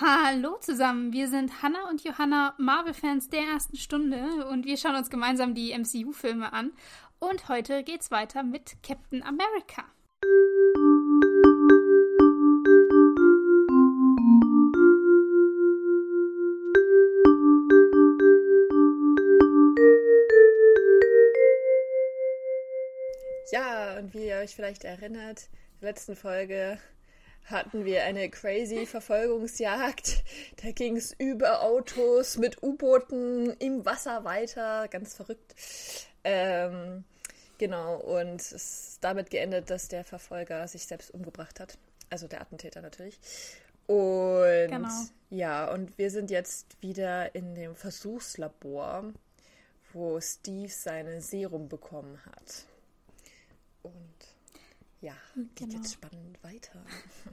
Hallo zusammen, wir sind Hannah und Johanna, Marvel-Fans der ersten Stunde und wir schauen uns gemeinsam die MCU-Filme an. Und heute geht's weiter mit Captain America. Ja, und wie ihr euch vielleicht erinnert, in der letzten Folge hatten wir eine crazy Verfolgungsjagd. Da ging es über Autos mit U-Booten im Wasser weiter. Ganz verrückt. Ähm, genau, und es ist damit geendet, dass der Verfolger sich selbst umgebracht hat. Also der Attentäter natürlich. Und genau. ja, und wir sind jetzt wieder in dem Versuchslabor, wo Steve seine Serum bekommen hat. Und ja, geht genau. jetzt spannend weiter.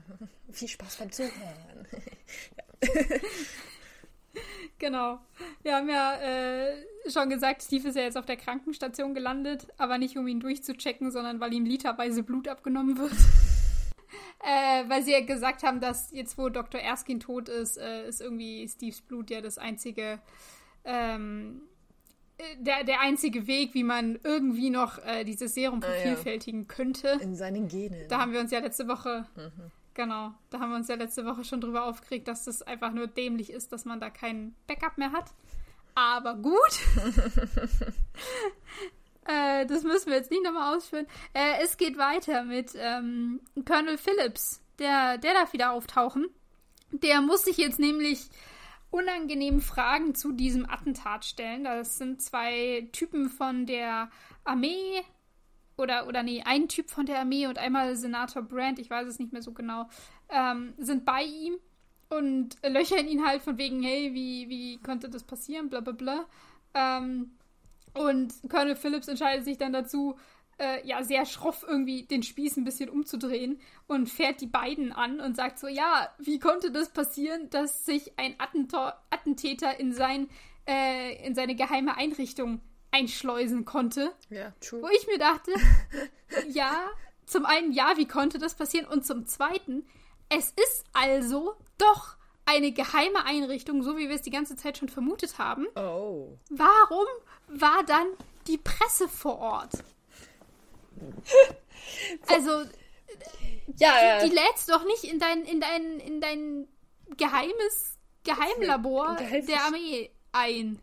Viel Spaß beim Zuhören. genau. Wir haben ja äh, schon gesagt, Steve ist ja jetzt auf der Krankenstation gelandet, aber nicht um ihn durchzuchecken, sondern weil ihm literweise Blut abgenommen wird. äh, weil sie ja gesagt haben, dass jetzt, wo Dr. Erskine tot ist, äh, ist irgendwie Steves Blut ja das einzige ähm, der, der einzige Weg, wie man irgendwie noch äh, dieses Serum vervielfältigen ah, ja. könnte. In seinen Genen. Da haben wir uns ja letzte Woche, mhm. genau, da haben wir uns ja letzte Woche schon drüber aufgeregt, dass das einfach nur dämlich ist, dass man da kein Backup mehr hat. Aber gut. äh, das müssen wir jetzt nicht nochmal ausführen. Äh, es geht weiter mit ähm, Colonel Phillips. Der, der darf wieder auftauchen. Der muss sich jetzt nämlich unangenehmen Fragen zu diesem Attentat stellen. Das sind zwei Typen von der Armee oder, oder nee, ein Typ von der Armee und einmal Senator Brandt, ich weiß es nicht mehr so genau, ähm, sind bei ihm und löchern ihn halt von wegen, hey, wie, wie konnte das passieren, bla bla bla. Ähm, und Colonel Phillips entscheidet sich dann dazu, äh, ja sehr schroff irgendwie den Spieß ein bisschen umzudrehen und fährt die beiden an und sagt so, ja, wie konnte das passieren, dass sich ein Attentor Attentäter in sein äh, in seine geheime Einrichtung einschleusen konnte. Ja, true. Wo ich mir dachte, ja, zum einen, ja, wie konnte das passieren? Und zum zweiten, es ist also doch eine geheime Einrichtung, so wie wir es die ganze Zeit schon vermutet haben. Oh. Warum war dann die Presse vor Ort? also, ja, die, die lädst doch nicht in dein, in dein, in dein geheimes Geheimlabor der Armee ein.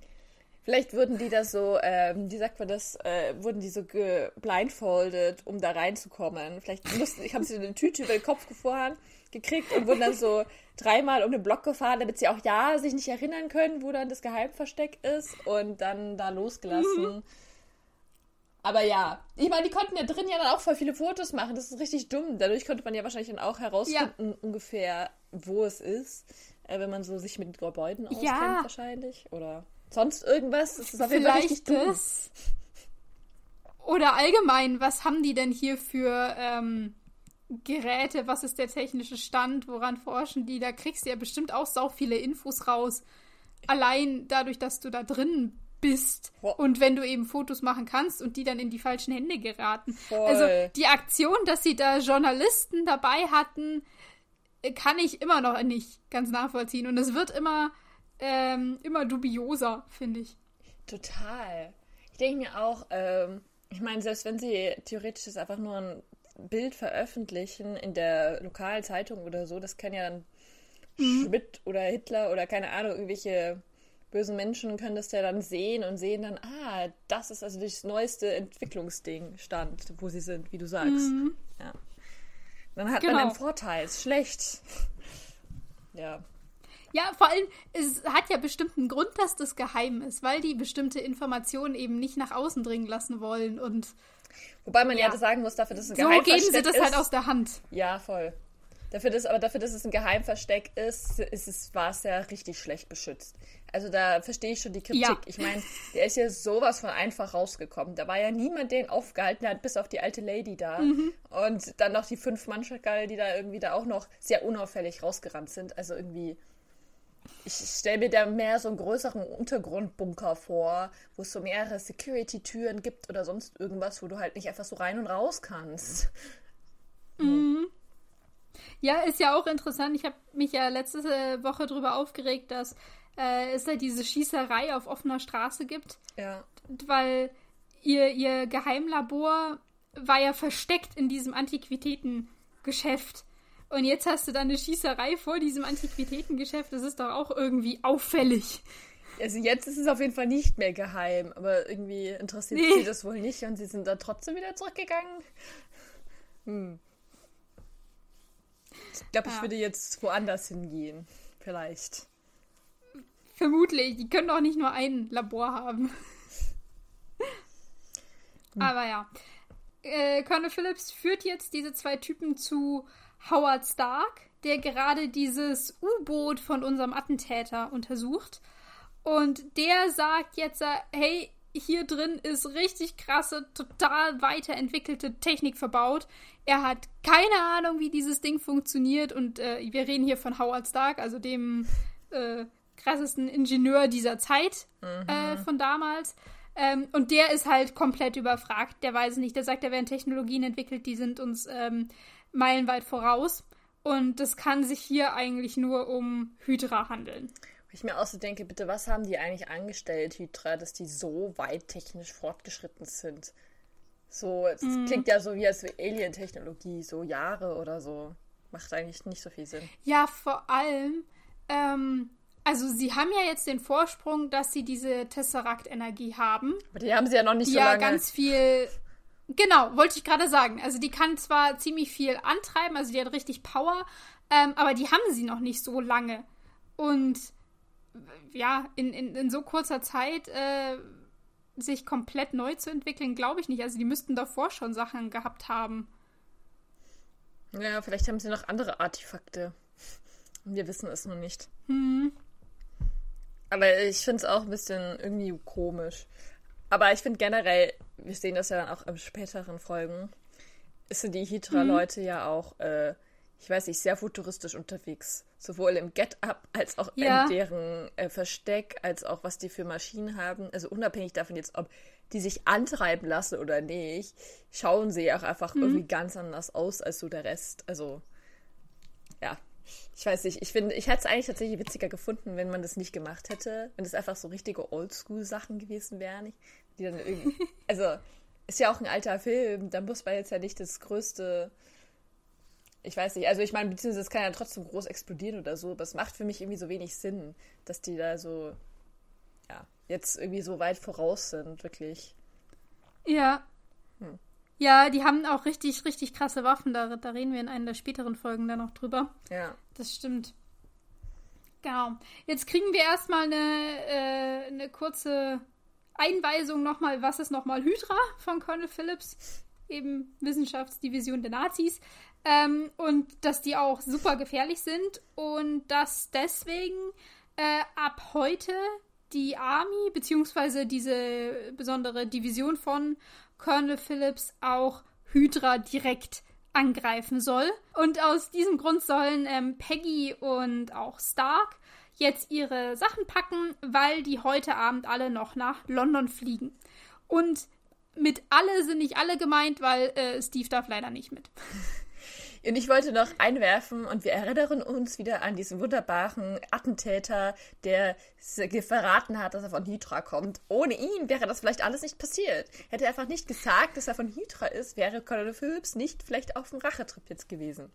Vielleicht wurden die da so, ähm, wie sagt man das, äh, wurden die so geblindfoldet, um da reinzukommen. Vielleicht mussten, haben sie eine Tüte über den Kopf gefahren, gekriegt und wurden dann so dreimal um den Block gefahren, damit sie auch ja sich nicht erinnern können, wo dann das Geheimversteck ist und dann da losgelassen. Mhm. Aber ja, ich meine, die konnten ja drin ja dann auch voll viele Fotos machen. Das ist richtig dumm. Dadurch konnte man ja wahrscheinlich dann auch herausfinden, ja. ungefähr, wo es ist. Äh, wenn man so sich mit Gebäuden auskennt, ja. wahrscheinlich. Oder sonst irgendwas. Das ist auf jeden Fall richtig dumm. Das. Oder allgemein, was haben die denn hier für ähm, Geräte? Was ist der technische Stand? Woran forschen die? Da kriegst du ja bestimmt auch sau viele Infos raus. Allein dadurch, dass du da drin bist bist und wenn du eben Fotos machen kannst und die dann in die falschen Hände geraten. Voll. Also die Aktion, dass sie da Journalisten dabei hatten, kann ich immer noch nicht ganz nachvollziehen und es wird immer ähm, immer dubioser, finde ich. Total. Ich denke mir auch, ähm, ich meine, selbst wenn sie theoretisch das einfach nur ein Bild veröffentlichen in der lokalen Zeitung oder so, das kann ja dann mhm. Schmidt oder Hitler oder keine Ahnung, irgendwelche bösen Menschen können das ja dann sehen und sehen dann, ah, das ist also das neueste Entwicklungsding stand, wo sie sind, wie du sagst. Mhm. Ja. Dann hat genau. man einen Vorteil, ist schlecht. ja. Ja, vor allem, es hat ja bestimmt einen Grund, dass das geheim ist, weil die bestimmte Informationen eben nicht nach außen dringen lassen wollen und. Wobei man ja, ja sagen muss, dafür, dass es ein So geben sie das ist, halt aus der Hand. Ja, voll. Dafür, dass, aber dafür, dass es ein Geheimversteck ist, ist es, war es ja richtig schlecht beschützt. Also da verstehe ich schon die Kritik. Ja. Ich meine, der ist ja sowas von einfach rausgekommen. Da war ja niemand, der ihn aufgehalten hat, bis auf die alte Lady da. Mhm. Und dann noch die fünf Mannschagal, die da irgendwie da auch noch sehr unauffällig rausgerannt sind. Also irgendwie, ich stelle mir da mehr so einen größeren Untergrundbunker vor, wo es so mehrere Security-Türen gibt oder sonst irgendwas, wo du halt nicht einfach so rein und raus kannst. Mhm. Ja, ist ja auch interessant. Ich habe mich ja letzte Woche darüber aufgeregt, dass äh, es halt diese Schießerei auf offener Straße gibt. Ja. Weil ihr, ihr Geheimlabor war ja versteckt in diesem Antiquitätengeschäft. Und jetzt hast du dann eine Schießerei vor diesem Antiquitätengeschäft. Das ist doch auch irgendwie auffällig. Also jetzt ist es auf jeden Fall nicht mehr geheim, aber irgendwie interessiert nee. sie das wohl nicht und sie sind dann trotzdem wieder zurückgegangen. Hm. Ich glaube, ja. ich würde jetzt woanders hingehen. Vielleicht. Vermutlich. Die können doch nicht nur ein Labor haben. Hm. Aber ja. Äh, Colonel Phillips führt jetzt diese zwei Typen zu Howard Stark, der gerade dieses U-Boot von unserem Attentäter untersucht. Und der sagt jetzt, hey, hier drin ist richtig krasse, total weiterentwickelte Technik verbaut. Er hat keine Ahnung, wie dieses Ding funktioniert. Und äh, wir reden hier von Howard Stark, also dem äh, krassesten Ingenieur dieser Zeit mhm. äh, von damals. Ähm, und der ist halt komplett überfragt. Der weiß nicht. Der sagt, da werden Technologien entwickelt, die sind uns ähm, meilenweit voraus. Und das kann sich hier eigentlich nur um Hydra handeln. Ich mir auch so denke, bitte, was haben die eigentlich angestellt, Hydra, dass die so weit technisch fortgeschritten sind? So, es mm. klingt ja so wie als Alien-Technologie, so Jahre oder so. Macht eigentlich nicht so viel Sinn. Ja, vor allem, ähm, also sie haben ja jetzt den Vorsprung, dass sie diese Tesseract-Energie haben. Aber die haben sie ja noch nicht so lange. ja ganz viel. Genau, wollte ich gerade sagen. Also die kann zwar ziemlich viel antreiben, also die hat richtig Power, ähm, aber die haben sie noch nicht so lange. Und ja, in, in, in so kurzer Zeit äh, sich komplett neu zu entwickeln, glaube ich nicht. Also die müssten davor schon Sachen gehabt haben. Ja, vielleicht haben sie noch andere Artefakte. Wir wissen es nur nicht. Hm. Aber ich finde es auch ein bisschen irgendwie komisch. Aber ich finde generell, wir sehen das ja dann auch in späteren Folgen, sind die Hydra-Leute mhm. ja auch äh, ich weiß nicht, sehr futuristisch unterwegs. Sowohl im Get-Up als auch ja. in deren äh, Versteck, als auch was die für Maschinen haben. Also unabhängig davon jetzt, ob die sich antreiben lassen oder nicht, schauen sie auch einfach mhm. irgendwie ganz anders aus als so der Rest. Also, ja. Ich weiß nicht, ich finde, ich hätte es eigentlich tatsächlich witziger gefunden, wenn man das nicht gemacht hätte, wenn es einfach so richtige Oldschool-Sachen gewesen wären, die dann irgendwie, also ist ja auch ein alter Film, da muss man jetzt ja nicht das größte ich weiß nicht, also ich meine, beziehungsweise es kann ja trotzdem groß explodieren oder so, aber es macht für mich irgendwie so wenig Sinn, dass die da so, ja, jetzt irgendwie so weit voraus sind, wirklich. Ja. Ja, die haben auch richtig, richtig krasse Waffen, da, da reden wir in einer der späteren Folgen dann noch drüber. Ja. Das stimmt. Genau. Jetzt kriegen wir erstmal eine, äh, eine kurze Einweisung nochmal, was ist nochmal Hydra von Colonel Phillips, eben Wissenschaftsdivision der Nazis. Ähm, und dass die auch super gefährlich sind und dass deswegen äh, ab heute die Army beziehungsweise diese besondere Division von Colonel Phillips auch Hydra direkt angreifen soll. Und aus diesem Grund sollen ähm, Peggy und auch Stark jetzt ihre Sachen packen, weil die heute Abend alle noch nach London fliegen. Und mit alle sind nicht alle gemeint, weil äh, Steve darf leider nicht mit. Und ich wollte noch einwerfen, und wir erinnern uns wieder an diesen wunderbaren Attentäter, der verraten hat, dass er von Hydra kommt. Ohne ihn wäre das vielleicht alles nicht passiert. Hätte er einfach nicht gesagt, dass er von Hydra ist, wäre Colonel Phillips nicht vielleicht auf dem Rachetrip jetzt gewesen.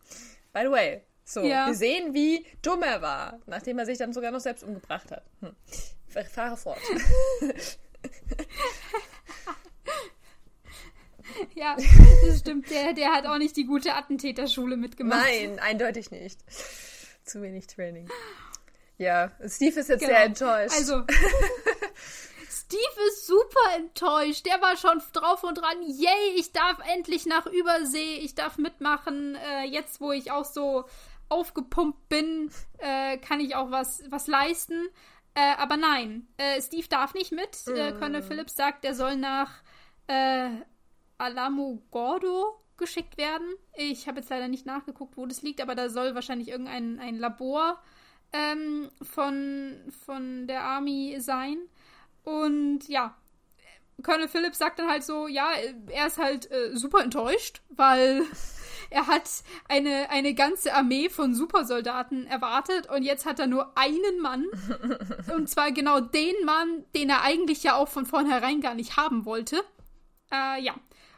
By the way, so, ja. wir sehen, wie dumm er war, nachdem er sich dann sogar noch selbst umgebracht hat. Hm. Fahre fort. ja, das stimmt. Der, der hat auch nicht die gute Attentäterschule mitgemacht. Nein, eindeutig nicht. Zu wenig Training. Ja, Steve ist jetzt genau. sehr enttäuscht. Also, Steve ist super enttäuscht. Der war schon drauf und dran. Yay, ich darf endlich nach Übersee. Ich darf mitmachen. Äh, jetzt, wo ich auch so aufgepumpt bin, äh, kann ich auch was, was leisten. Äh, aber nein, äh, Steve darf nicht mit. Mm. Colonel Phillips sagt, er soll nach Alamo Gordo geschickt werden. Ich habe jetzt leider nicht nachgeguckt, wo das liegt, aber da soll wahrscheinlich irgendein ein Labor ähm, von, von der Army sein. Und ja, Colonel Phillips sagt dann halt so, ja, er ist halt äh, super enttäuscht, weil er hat eine, eine ganze Armee von Supersoldaten erwartet und jetzt hat er nur einen Mann. und zwar genau den Mann, den er eigentlich ja auch von vornherein gar nicht haben wollte. Äh, ja.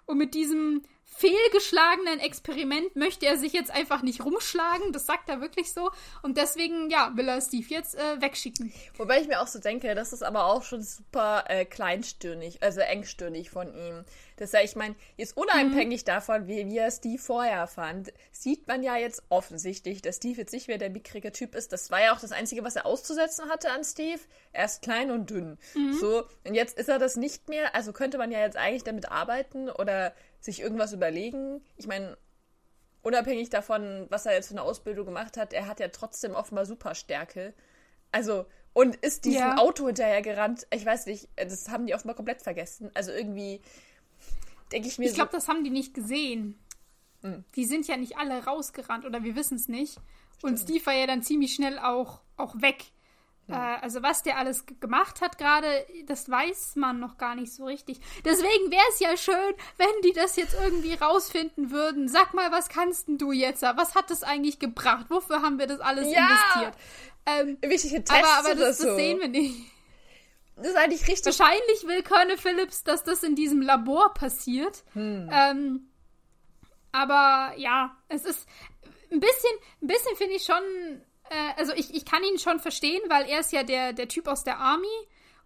Und mit diesem fehlgeschlagenen Experiment möchte er sich jetzt einfach nicht rumschlagen. Das sagt er wirklich so. Und deswegen, ja, will er Steve jetzt äh, wegschicken. Wobei ich mir auch so denke, das ist aber auch schon super äh, kleinstirnig, also engstirnig von ihm. Das ja, ich meine, jetzt unabhängig mhm. davon, wie, er Steve vorher fand, sieht man ja jetzt offensichtlich, dass Steve jetzt nicht mehr der mickrige Typ ist. Das war ja auch das Einzige, was er auszusetzen hatte an Steve. Er ist klein und dünn. Mhm. So, und jetzt ist er das nicht mehr. Also könnte man ja jetzt eigentlich damit arbeiten oder sich irgendwas überlegen. Ich meine, unabhängig davon, was er jetzt für eine Ausbildung gemacht hat, er hat ja trotzdem offenbar Superstärke. Also, und ist diesem ja. Auto hinterher gerannt. Ich weiß nicht, das haben die offenbar komplett vergessen. Also irgendwie denke ich mir. Ich glaube, so, das haben die nicht gesehen. Hm. Die sind ja nicht alle rausgerannt oder wir wissen es nicht. Stimmt. Und Steve war ja dann ziemlich schnell auch, auch weg. Ja. Äh, also was der alles gemacht hat gerade, das weiß man noch gar nicht so richtig. Deswegen wäre es ja schön, wenn die das jetzt irgendwie rausfinden würden. Sag mal, was kannst denn du jetzt? Was hat das eigentlich gebracht? Wofür haben wir das alles ja. investiert? Ähm, Wichtige Tests aber, aber das, so. das sehen wir nicht. Das ist eigentlich richtig. Wahrscheinlich will Colonel Phillips, dass das in diesem Labor passiert. Hm. Ähm, aber ja, es ist ein bisschen, ein bisschen finde ich schon äh, also ich, ich kann ihn schon verstehen, weil er ist ja der, der Typ aus der Army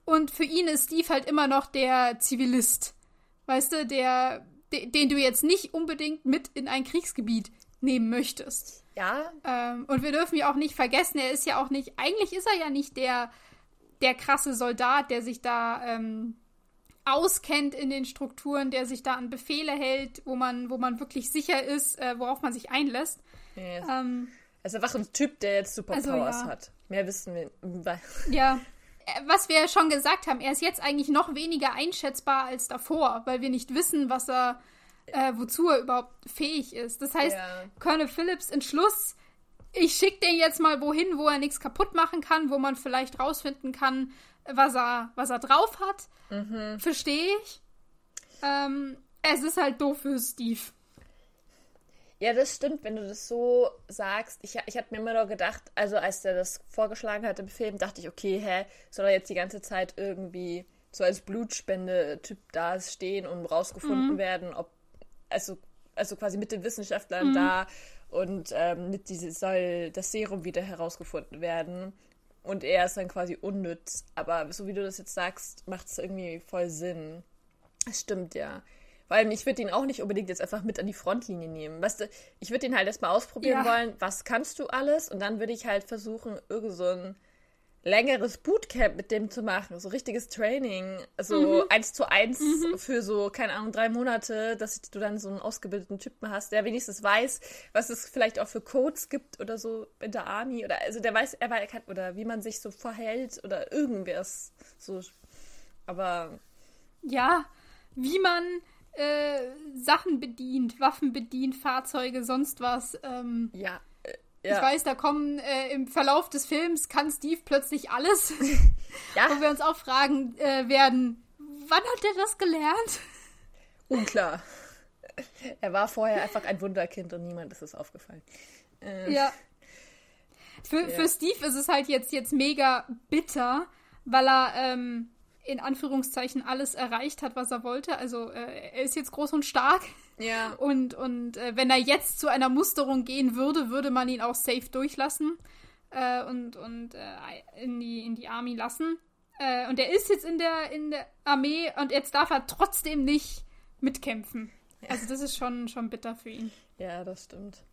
und für ihn ist Steve halt immer noch der Zivilist. Weißt du, der, de, den du jetzt nicht unbedingt mit in ein Kriegsgebiet nehmen möchtest. Ja. Ähm, und wir dürfen ja auch nicht vergessen, er ist ja auch nicht, eigentlich ist er ja nicht der, der krasse Soldat, der sich da ähm, auskennt in den Strukturen, der sich da an Befehle hält, wo man, wo man wirklich sicher ist, äh, worauf man sich einlässt. Yes. Ähm, ist einfach ein Typ, der jetzt Superpowers also, ja. hat. Mehr wissen wir. Ja. Äh, was wir schon gesagt haben, er ist jetzt eigentlich noch weniger einschätzbar als davor, weil wir nicht wissen, was er, äh, wozu er überhaupt fähig ist. Das heißt, ja. Colonel Phillips Entschluss, ich schicke den jetzt mal wohin, wo er nichts kaputt machen kann, wo man vielleicht rausfinden kann, was er, was er drauf hat. Mhm. Verstehe ich. Ähm, es ist halt doof für Steve. Ja, das stimmt, wenn du das so sagst. Ich, ich habe mir immer nur gedacht, also als der das vorgeschlagen hat im Film, dachte ich, okay, hä, soll er jetzt die ganze Zeit irgendwie so als Blutspende-Typ da stehen und rausgefunden mhm. werden, ob, also, also quasi mit den Wissenschaftlern mhm. da und ähm, mit diese soll das Serum wieder herausgefunden werden. Und er ist dann quasi unnütz. Aber so wie du das jetzt sagst, macht es irgendwie voll Sinn. Das stimmt, ja. Weil ich würde ihn auch nicht unbedingt jetzt einfach mit an die Frontlinie nehmen. Weißt du, ich würde ihn halt erstmal ausprobieren ja. wollen, was kannst du alles? Und dann würde ich halt versuchen, irgend so ein längeres Bootcamp mit dem zu machen. So richtiges Training. So mhm. eins zu eins mhm. für so, keine Ahnung, drei Monate, dass du dann so einen ausgebildeten Typen hast, der wenigstens weiß, was es vielleicht auch für Codes gibt oder so in der Army. Oder also der weiß, er weiß, oder wie man sich so verhält oder irgendwas. So. Aber. Ja, wie man äh, Sachen bedient, Waffen bedient, Fahrzeuge, sonst was. Ähm, ja. Ja. Ich weiß, da kommen äh, im Verlauf des Films kann Steve plötzlich alles. ja. Wo wir uns auch fragen äh, werden, wann hat er das gelernt? Unklar. Er war vorher einfach ein Wunderkind und niemand ist es aufgefallen. Äh, ja. Für, ja. für Steve ist es halt jetzt, jetzt mega bitter, weil er ähm, in Anführungszeichen alles erreicht hat, was er wollte. Also äh, er ist jetzt groß und stark. Ja. Und, und äh, wenn er jetzt zu einer Musterung gehen würde, würde man ihn auch safe durchlassen äh, und, und äh, in, die, in die Army lassen. Äh, und er ist jetzt in der, in der Armee und jetzt darf er trotzdem nicht mitkämpfen. Ja. Also das ist schon, schon bitter für ihn. Ja, das stimmt.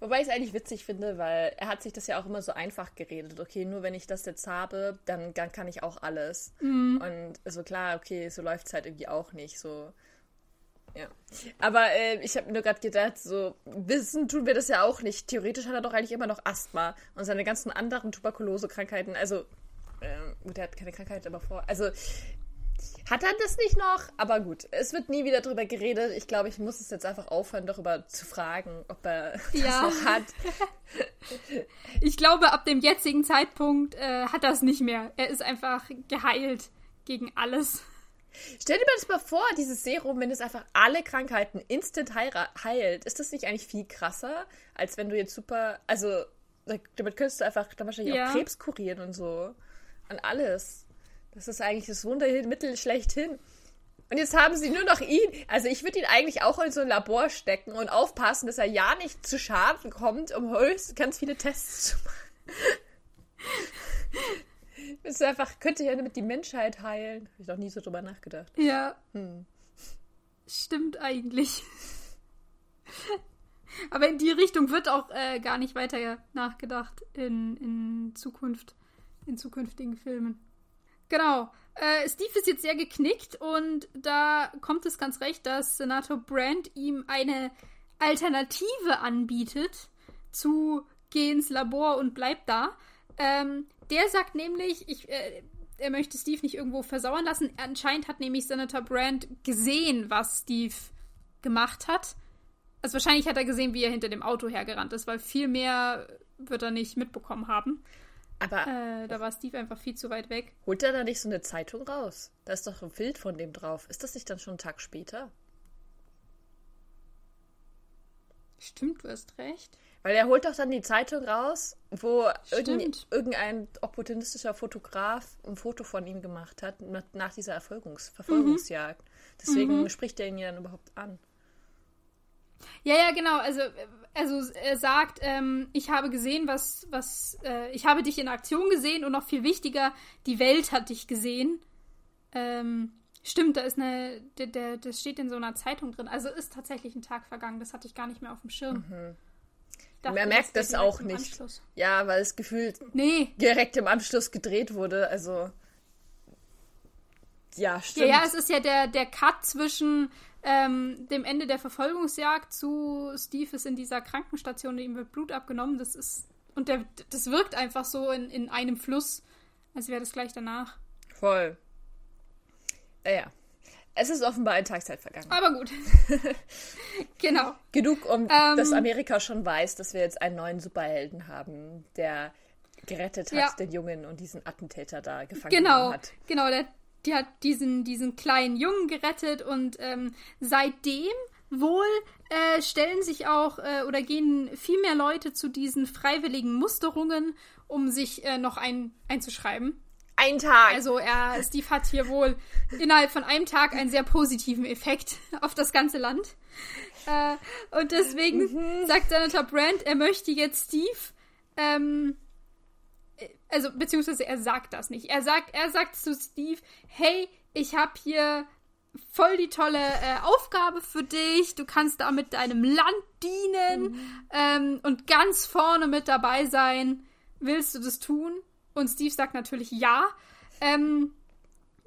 Wobei ich es eigentlich witzig finde, weil er hat sich das ja auch immer so einfach geredet. Okay, nur wenn ich das jetzt habe, dann, dann kann ich auch alles. Mhm. Und so klar, okay, so läuft es halt irgendwie auch nicht. So. Ja. Aber äh, ich habe mir nur gerade gedacht, so wissen tun wir das ja auch nicht. Theoretisch hat er doch eigentlich immer noch Asthma und seine ganzen anderen Tuberkulose-Krankheiten. Also, äh, gut, er hat keine Krankheit, aber vor. Also, hat er das nicht noch? Aber gut, es wird nie wieder darüber geredet. Ich glaube, ich muss es jetzt einfach aufhören, darüber zu fragen, ob er ja. das noch hat. ich glaube, ab dem jetzigen Zeitpunkt äh, hat er es nicht mehr. Er ist einfach geheilt gegen alles. Stell dir das mal vor, dieses Serum, wenn es einfach alle Krankheiten instant heilt, ist das nicht eigentlich viel krasser, als wenn du jetzt super, also damit könntest du einfach dann wahrscheinlich ja. auch Krebs kurieren und so. An alles. Das ist eigentlich das Wundermittel schlechthin. Und jetzt haben sie nur noch ihn. Also ich würde ihn eigentlich auch in so ein Labor stecken und aufpassen, dass er ja nicht zu Schaden kommt, um höchst ganz viele Tests zu machen. Das ist einfach, könnte ja damit die Menschheit heilen. Habe ich noch nie so drüber nachgedacht. Ja. Hm. Stimmt eigentlich. Aber in die Richtung wird auch äh, gar nicht weiter nachgedacht in, in Zukunft, in zukünftigen Filmen. Genau. Äh, Steve ist jetzt sehr geknickt und da kommt es ganz recht, dass Senator Brand ihm eine Alternative anbietet zu geh ins Labor und bleib da. Ähm, der sagt nämlich, ich, äh, er möchte Steve nicht irgendwo versauern lassen. Anscheinend hat nämlich Senator Brand gesehen, was Steve gemacht hat. Also wahrscheinlich hat er gesehen, wie er hinter dem Auto hergerannt ist, weil viel mehr wird er nicht mitbekommen haben. Aber äh, da war Steve einfach viel zu weit weg. Holt er da nicht so eine Zeitung raus? Da ist doch ein Bild von dem drauf. Ist das nicht dann schon einen Tag später? Stimmt, du hast recht. Weil er holt doch dann die Zeitung raus, wo irgendein, irgendein opportunistischer Fotograf ein Foto von ihm gemacht hat, nach dieser Erfolgungs Verfolgungsjagd. Mhm. Deswegen mhm. spricht er ihn ja dann überhaupt an. Ja, ja, genau. Also, also er sagt, ähm, ich habe gesehen, was, was, äh, ich habe dich in Aktion gesehen und noch viel wichtiger, die Welt hat dich gesehen. Ähm, stimmt, da ist eine, der, der, das steht in so einer Zeitung drin. Also ist tatsächlich ein Tag vergangen, das hatte ich gar nicht mehr auf dem Schirm. Mhm. Dachte, Man merkt das, das auch nicht. Anschluss. Ja, weil es gefühlt nee. direkt im Anschluss gedreht wurde. Also. Ja, stimmt. Ja, ja, es ist ja der, der Cut zwischen ähm, dem Ende der Verfolgungsjagd zu Steve ist in dieser Krankenstation, ihm wird Blut abgenommen. Das ist. Und der, das wirkt einfach so in, in einem Fluss, als wäre das gleich danach. Voll. Ja. Es ist offenbar ein Tagzeit vergangen. Aber gut. genau. Genug, um ähm, dass Amerika schon weiß, dass wir jetzt einen neuen Superhelden haben, der gerettet hat, ja. den Jungen und diesen Attentäter da gefangen genau, hat. Genau, der, die hat diesen, diesen kleinen Jungen gerettet und ähm, seitdem wohl äh, stellen sich auch äh, oder gehen viel mehr Leute zu diesen freiwilligen Musterungen, um sich äh, noch ein, einzuschreiben. Ein Tag. Also er, Steve hat hier wohl innerhalb von einem Tag einen sehr positiven Effekt auf das ganze Land. Äh, und deswegen mhm. sagt Senator Brand, er möchte jetzt Steve, ähm, also beziehungsweise er sagt das nicht. Er sagt, er sagt zu Steve, hey, ich habe hier voll die tolle äh, Aufgabe für dich. Du kannst damit deinem Land dienen mhm. ähm, und ganz vorne mit dabei sein. Willst du das tun? Und Steve sagt natürlich ja. Ähm,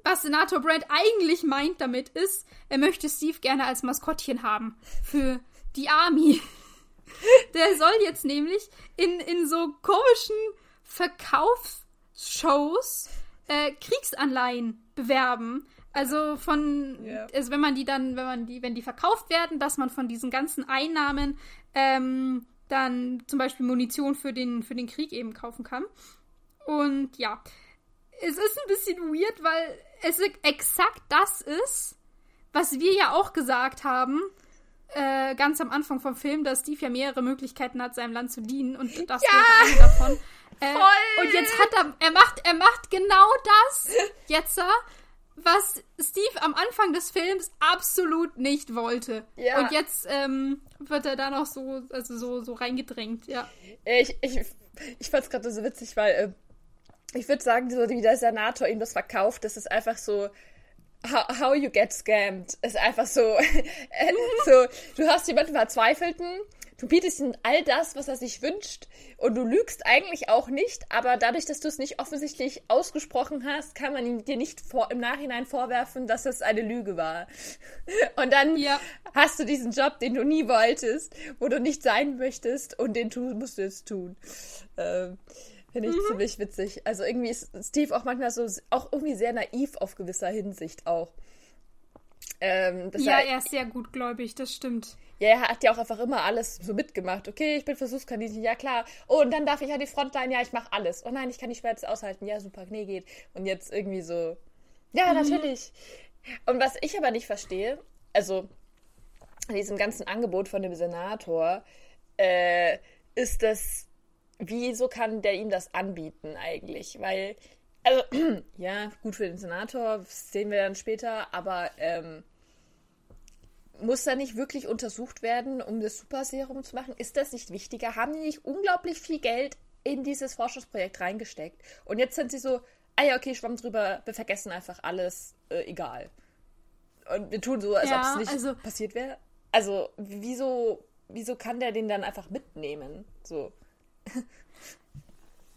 was Senator Brand eigentlich meint damit ist, er möchte Steve gerne als Maskottchen haben für die Army. Der soll jetzt nämlich in, in so komischen Verkaufsshows äh, Kriegsanleihen bewerben. Also von, yeah. also wenn man die dann, wenn man die, wenn die verkauft werden, dass man von diesen ganzen Einnahmen ähm, dann zum Beispiel Munition für den, für den Krieg eben kaufen kann. Und ja, es ist ein bisschen weird, weil es exakt das ist, was wir ja auch gesagt haben, äh, ganz am Anfang vom Film, dass Steve ja mehrere Möglichkeiten hat, seinem Land zu dienen und das ja! eine davon. Äh, und jetzt hat er, er macht, er macht genau das jetzt, was Steve am Anfang des Films absolut nicht wollte. Ja. Und jetzt ähm, wird er da noch so, also so, so reingedrängt, ja. Ich, ich, ich fand's gerade so witzig, weil äh, ich würde sagen, so wie der Senator ihm das verkauft, das ist einfach so, how, how you get scammed. Ist einfach so, äh, so, du hast jemanden Verzweifelten, du bietest ihm all das, was er sich wünscht und du lügst eigentlich auch nicht, aber dadurch, dass du es nicht offensichtlich ausgesprochen hast, kann man ihm dir nicht vor, im Nachhinein vorwerfen, dass es eine Lüge war. Und dann ja. hast du diesen Job, den du nie wolltest, wo du nicht sein möchtest und den tu, musst du jetzt tun. Ähm, Finde ich mhm. ziemlich witzig. Also irgendwie ist Steve auch manchmal so, auch irgendwie sehr naiv auf gewisser Hinsicht auch. Ähm, ja, er, er ist sehr gutgläubig, das stimmt. Ja, er hat ja auch einfach immer alles so mitgemacht. Okay, ich bin Versuchskaninchen, ja klar. Oh, und dann darf ich an die Front sein, ja, ich mache alles. Oh nein, ich kann die Schmerzen aushalten, ja, super, nee, geht. Und jetzt irgendwie so, ja, mhm. natürlich. Und was ich aber nicht verstehe, also an diesem ganzen Angebot von dem Senator, äh, ist das, wieso kann der ihm das anbieten eigentlich? Weil, also, ja, gut für den Senator, sehen wir dann später, aber ähm, muss da nicht wirklich untersucht werden, um das Superserum zu machen? Ist das nicht wichtiger? Haben die nicht unglaublich viel Geld in dieses Forschungsprojekt reingesteckt? Und jetzt sind sie so, ah ja, okay, schwamm drüber, wir vergessen einfach alles, äh, egal. Und wir tun so, als ja, ob es nicht also, passiert wäre. Also, wieso, wieso kann der den dann einfach mitnehmen? So.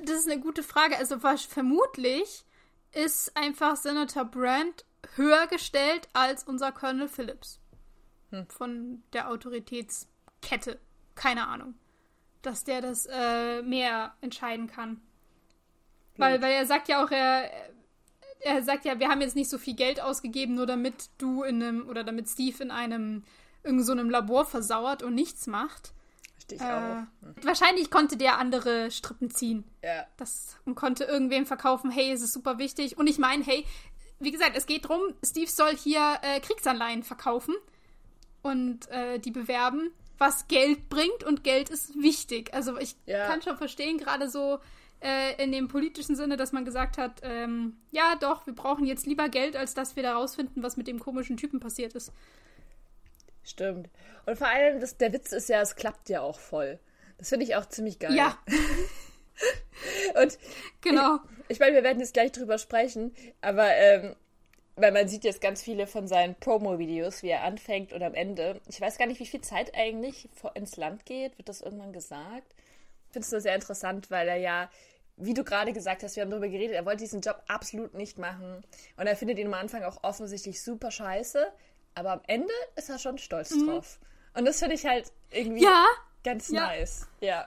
Das ist eine gute Frage. Also, vermutlich ist einfach Senator Brandt höher gestellt als unser Colonel Phillips. Hm. Von der Autoritätskette. Keine Ahnung. Dass der das äh, mehr entscheiden kann. Weil, weil er sagt ja auch, er, er sagt ja, wir haben jetzt nicht so viel Geld ausgegeben, nur damit du in einem, oder damit Steve in einem, irgend so einem Labor versauert und nichts macht. Verstehe ich äh, auch. Hm. Wahrscheinlich konnte der andere Strippen ziehen. Ja. Das, und konnte irgendwem verkaufen, hey, es ist super wichtig. Und ich meine, hey, wie gesagt, es geht darum, Steve soll hier äh, Kriegsanleihen verkaufen und äh, die bewerben, was Geld bringt und Geld ist wichtig. Also ich ja. kann schon verstehen, gerade so äh, in dem politischen Sinne, dass man gesagt hat, ähm, ja doch, wir brauchen jetzt lieber Geld, als dass wir da rausfinden, was mit dem komischen Typen passiert ist. Stimmt. Und vor allem, das, der Witz ist ja, es klappt ja auch voll. Das finde ich auch ziemlich geil. Ja. und genau. Ich, ich meine, wir werden jetzt gleich drüber sprechen, aber ähm, weil man sieht jetzt ganz viele von seinen Promo-Videos, wie er anfängt und am Ende. Ich weiß gar nicht, wie viel Zeit eigentlich ins Land geht. Wird das irgendwann gesagt? Ich finde es nur sehr interessant, weil er ja, wie du gerade gesagt hast, wir haben darüber geredet, er wollte diesen Job absolut nicht machen. Und er findet ihn am Anfang auch offensichtlich super scheiße. Aber am Ende ist er schon stolz mhm. drauf. Und das finde ich halt irgendwie ja. ganz ja. nice. Ja.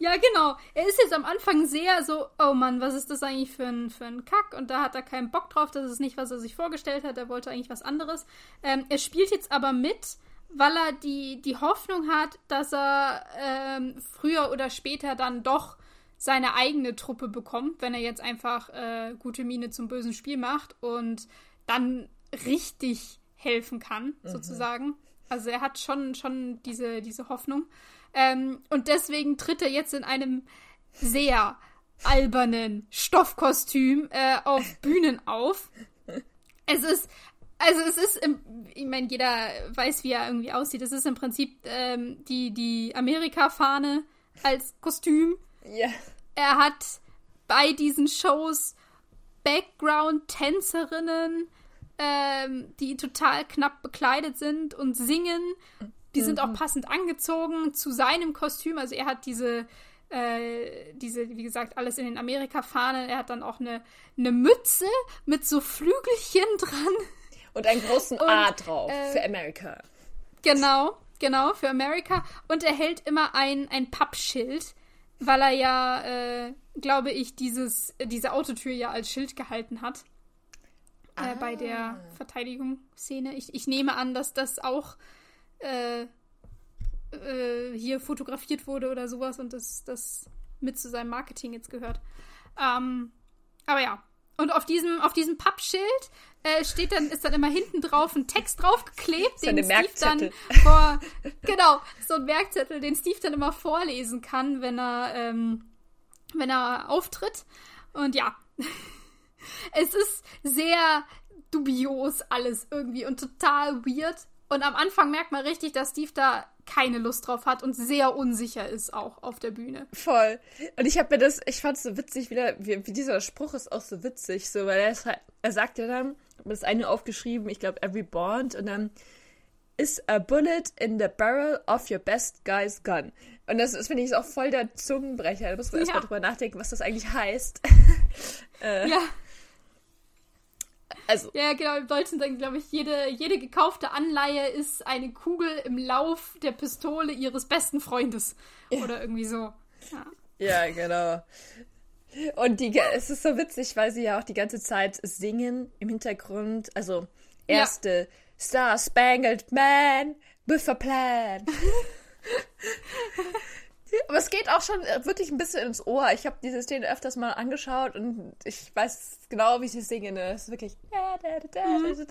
Ja, genau. Er ist jetzt am Anfang sehr so, oh Mann, was ist das eigentlich für ein, für ein Kack? Und da hat er keinen Bock drauf. Das ist nicht, was er sich vorgestellt hat. Er wollte eigentlich was anderes. Ähm, er spielt jetzt aber mit, weil er die, die Hoffnung hat, dass er ähm, früher oder später dann doch seine eigene Truppe bekommt, wenn er jetzt einfach äh, gute Miene zum bösen Spiel macht und dann richtig helfen kann, mhm. sozusagen. Also er hat schon, schon diese, diese Hoffnung. Ähm, und deswegen tritt er jetzt in einem sehr albernen Stoffkostüm äh, auf Bühnen auf. Es ist, also es ist, im, ich meine, jeder weiß, wie er irgendwie aussieht. Es ist im Prinzip ähm, die, die Amerika-Fahne als Kostüm. Ja. Er hat bei diesen Shows Background-Tänzerinnen, ähm, die total knapp bekleidet sind und singen. Die mhm. sind auch mhm. passend angezogen zu seinem Kostüm. Also er hat diese, äh, diese, wie gesagt, alles in den Amerika-Fahnen. Er hat dann auch eine, eine Mütze mit so Flügelchen dran. Und einen großen und, A drauf äh, für Amerika. Genau, genau, für Amerika. Und er hält immer ein, ein Pappschild, weil er ja, äh, glaube ich, dieses, diese Autotür ja als Schild gehalten hat. Äh, ah. bei der Verteidigungsszene. Ich, ich nehme an, dass das auch äh, äh, hier fotografiert wurde oder sowas und das, das mit zu seinem Marketing jetzt gehört. Ähm, aber ja. Und auf diesem, auf diesem Pappschild äh, steht dann, ist dann immer hinten drauf ein Text draufgeklebt, den Steve dann vor, genau, so ein Merkzettel, den Steve dann immer vorlesen kann, wenn er, ähm, wenn er auftritt. Und ja, es ist sehr dubios alles irgendwie und total weird. Und am Anfang merkt man richtig, dass Steve da keine Lust drauf hat und sehr unsicher ist auch auf der Bühne. Voll. Und ich habe mir das, ich fand es so witzig, wieder, wie, wie, dieser Spruch ist auch so witzig, so, weil er, ist, halt, er sagt ja dann, das eine aufgeschrieben, ich glaube, every bond, und dann is a bullet in the barrel of your best guy's gun. Und das, das finde ich auch voll der Zungenbrecher. Da muss man ja. erstmal drüber nachdenken, was das eigentlich heißt. äh, ja. Also. Ja, genau, im Deutschen sagen, glaube ich, jede, jede gekaufte Anleihe ist eine Kugel im Lauf der Pistole ihres besten Freundes. Ja. Oder irgendwie so. Ja. ja, genau. Und die, es ist so witzig, weil sie ja auch die ganze Zeit singen im Hintergrund. Also, erste ja. Star Spangled Man with a Plan. Aber es geht auch schon äh, wirklich ein bisschen ins Ohr. Ich habe diese Szene öfters mal angeschaut und ich weiß genau, wie sie singen. Es ist wirklich. Mhm.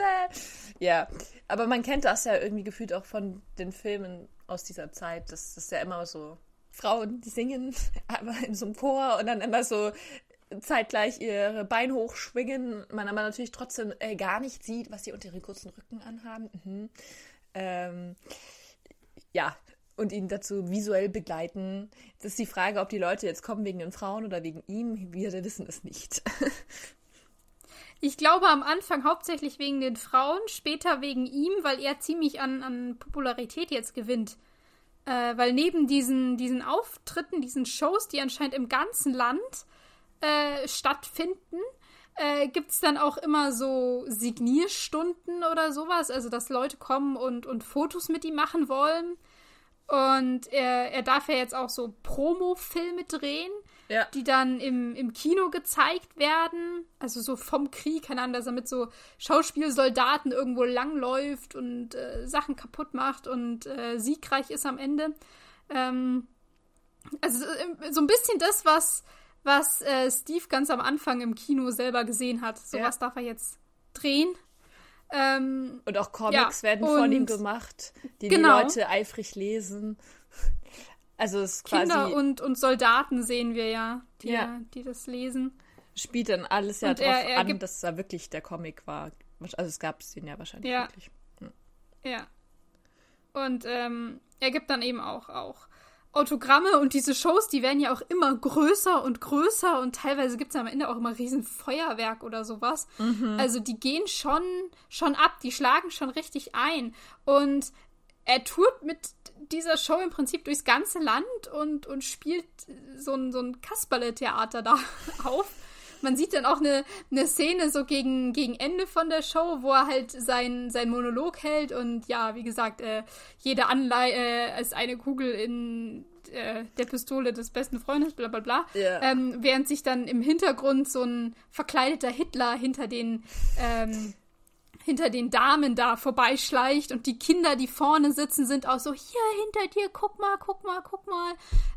Ja, aber man kennt das ja irgendwie gefühlt auch von den Filmen aus dieser Zeit. Das, das ist ja immer so Frauen, die singen, aber in so einem Chor und dann immer so zeitgleich ihre Beine hochschwingen, man aber natürlich trotzdem äh, gar nicht sieht, was sie unter ihren kurzen Rücken anhaben. Mhm. Ähm, ja, und ihn dazu visuell begleiten. Das ist die Frage, ob die Leute jetzt kommen wegen den Frauen oder wegen ihm. Wir wissen es nicht. Ich glaube am Anfang hauptsächlich wegen den Frauen, später wegen ihm, weil er ziemlich an, an Popularität jetzt gewinnt. Äh, weil neben diesen, diesen Auftritten, diesen Shows, die anscheinend im ganzen Land äh, stattfinden, äh, gibt es dann auch immer so Signierstunden oder sowas. Also, dass Leute kommen und, und Fotos mit ihm machen wollen. Und er, er darf ja jetzt auch so Promo-Filme drehen, ja. die dann im, im Kino gezeigt werden. Also so vom Krieg, keine Ahnung, dass er mit so Schauspielsoldaten irgendwo langläuft und äh, Sachen kaputt macht und äh, siegreich ist am Ende. Ähm, also äh, so ein bisschen das, was, was äh, Steve ganz am Anfang im Kino selber gesehen hat. Sowas ja. darf er jetzt drehen. Ähm, und auch Comics ja, werden von ihm gemacht, die genau. die Leute eifrig lesen. Also es ist quasi Kinder und, und Soldaten sehen wir ja, die, ja. die das lesen. Spielt dann alles ja er an, dass da wirklich der Comic war. Also es gab es den ja wahrscheinlich ja. wirklich. Hm. Ja. Und ähm, er gibt dann eben auch, auch Autogramme und diese Shows, die werden ja auch immer größer und größer und teilweise gibt es am Ende auch immer riesen Feuerwerk oder sowas. Mhm. Also die gehen schon, schon ab, die schlagen schon richtig ein. Und er tourt mit dieser Show im Prinzip durchs ganze Land und, und spielt so ein, so ein Kasperle-Theater da auf. Man sieht dann auch eine, eine Szene so gegen, gegen Ende von der Show, wo er halt sein, sein Monolog hält und ja, wie gesagt, äh, jede Anleihe äh, ist eine Kugel in äh, der Pistole des besten Freundes, bla bla bla. Yeah. Ähm, während sich dann im Hintergrund so ein verkleideter Hitler hinter den ähm, hinter den Damen da vorbeischleicht und die Kinder, die vorne sitzen, sind auch so, hier hinter dir, guck mal, guck mal, guck mal.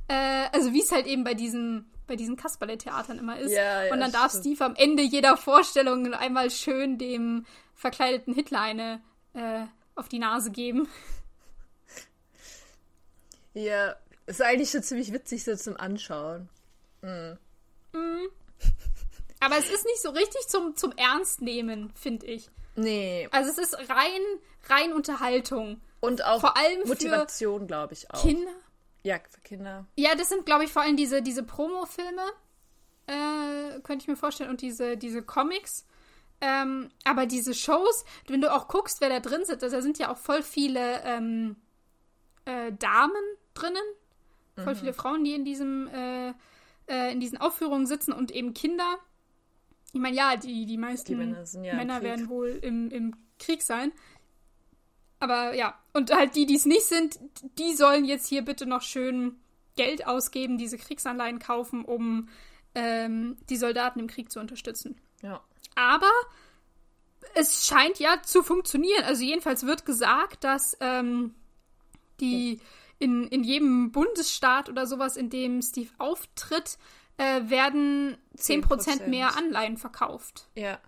Äh, also wie es halt eben bei diesem bei diesen Kasperle-Theatern immer ist. Ja, ja, und dann darf Steve am Ende jeder Vorstellung einmal schön dem verkleideten Hitler eine äh, auf die Nase geben. Ja, ist eigentlich schon ziemlich witzig so zum Anschauen. Mhm. Mhm. Aber es ist nicht so richtig zum, zum Ernstnehmen, finde ich. Nee. Also es ist rein, rein Unterhaltung. Und auch vor allem Motivation, glaube ich auch. Kinder. Ja, für Kinder. Ja, das sind, glaube ich, vor allem diese, diese Promo-Filme, äh, könnte ich mir vorstellen, und diese, diese Comics. Ähm, aber diese Shows, wenn du auch guckst, wer da drin sitzt, also da sind ja auch voll viele ähm, äh, Damen drinnen, voll mhm. viele Frauen, die in diesem äh, äh, in diesen Aufführungen sitzen und eben Kinder. Ich meine, ja, die, die meisten die Männer, ja Männer werden wohl im, im Krieg sein. Aber ja, und halt die, die es nicht sind, die sollen jetzt hier bitte noch schön Geld ausgeben, diese Kriegsanleihen kaufen, um ähm, die Soldaten im Krieg zu unterstützen. Ja. Aber es scheint ja zu funktionieren. Also jedenfalls wird gesagt, dass ähm, die in, in jedem Bundesstaat oder sowas, in dem Steve auftritt, äh, werden 10%, 10% mehr Anleihen verkauft. Ja.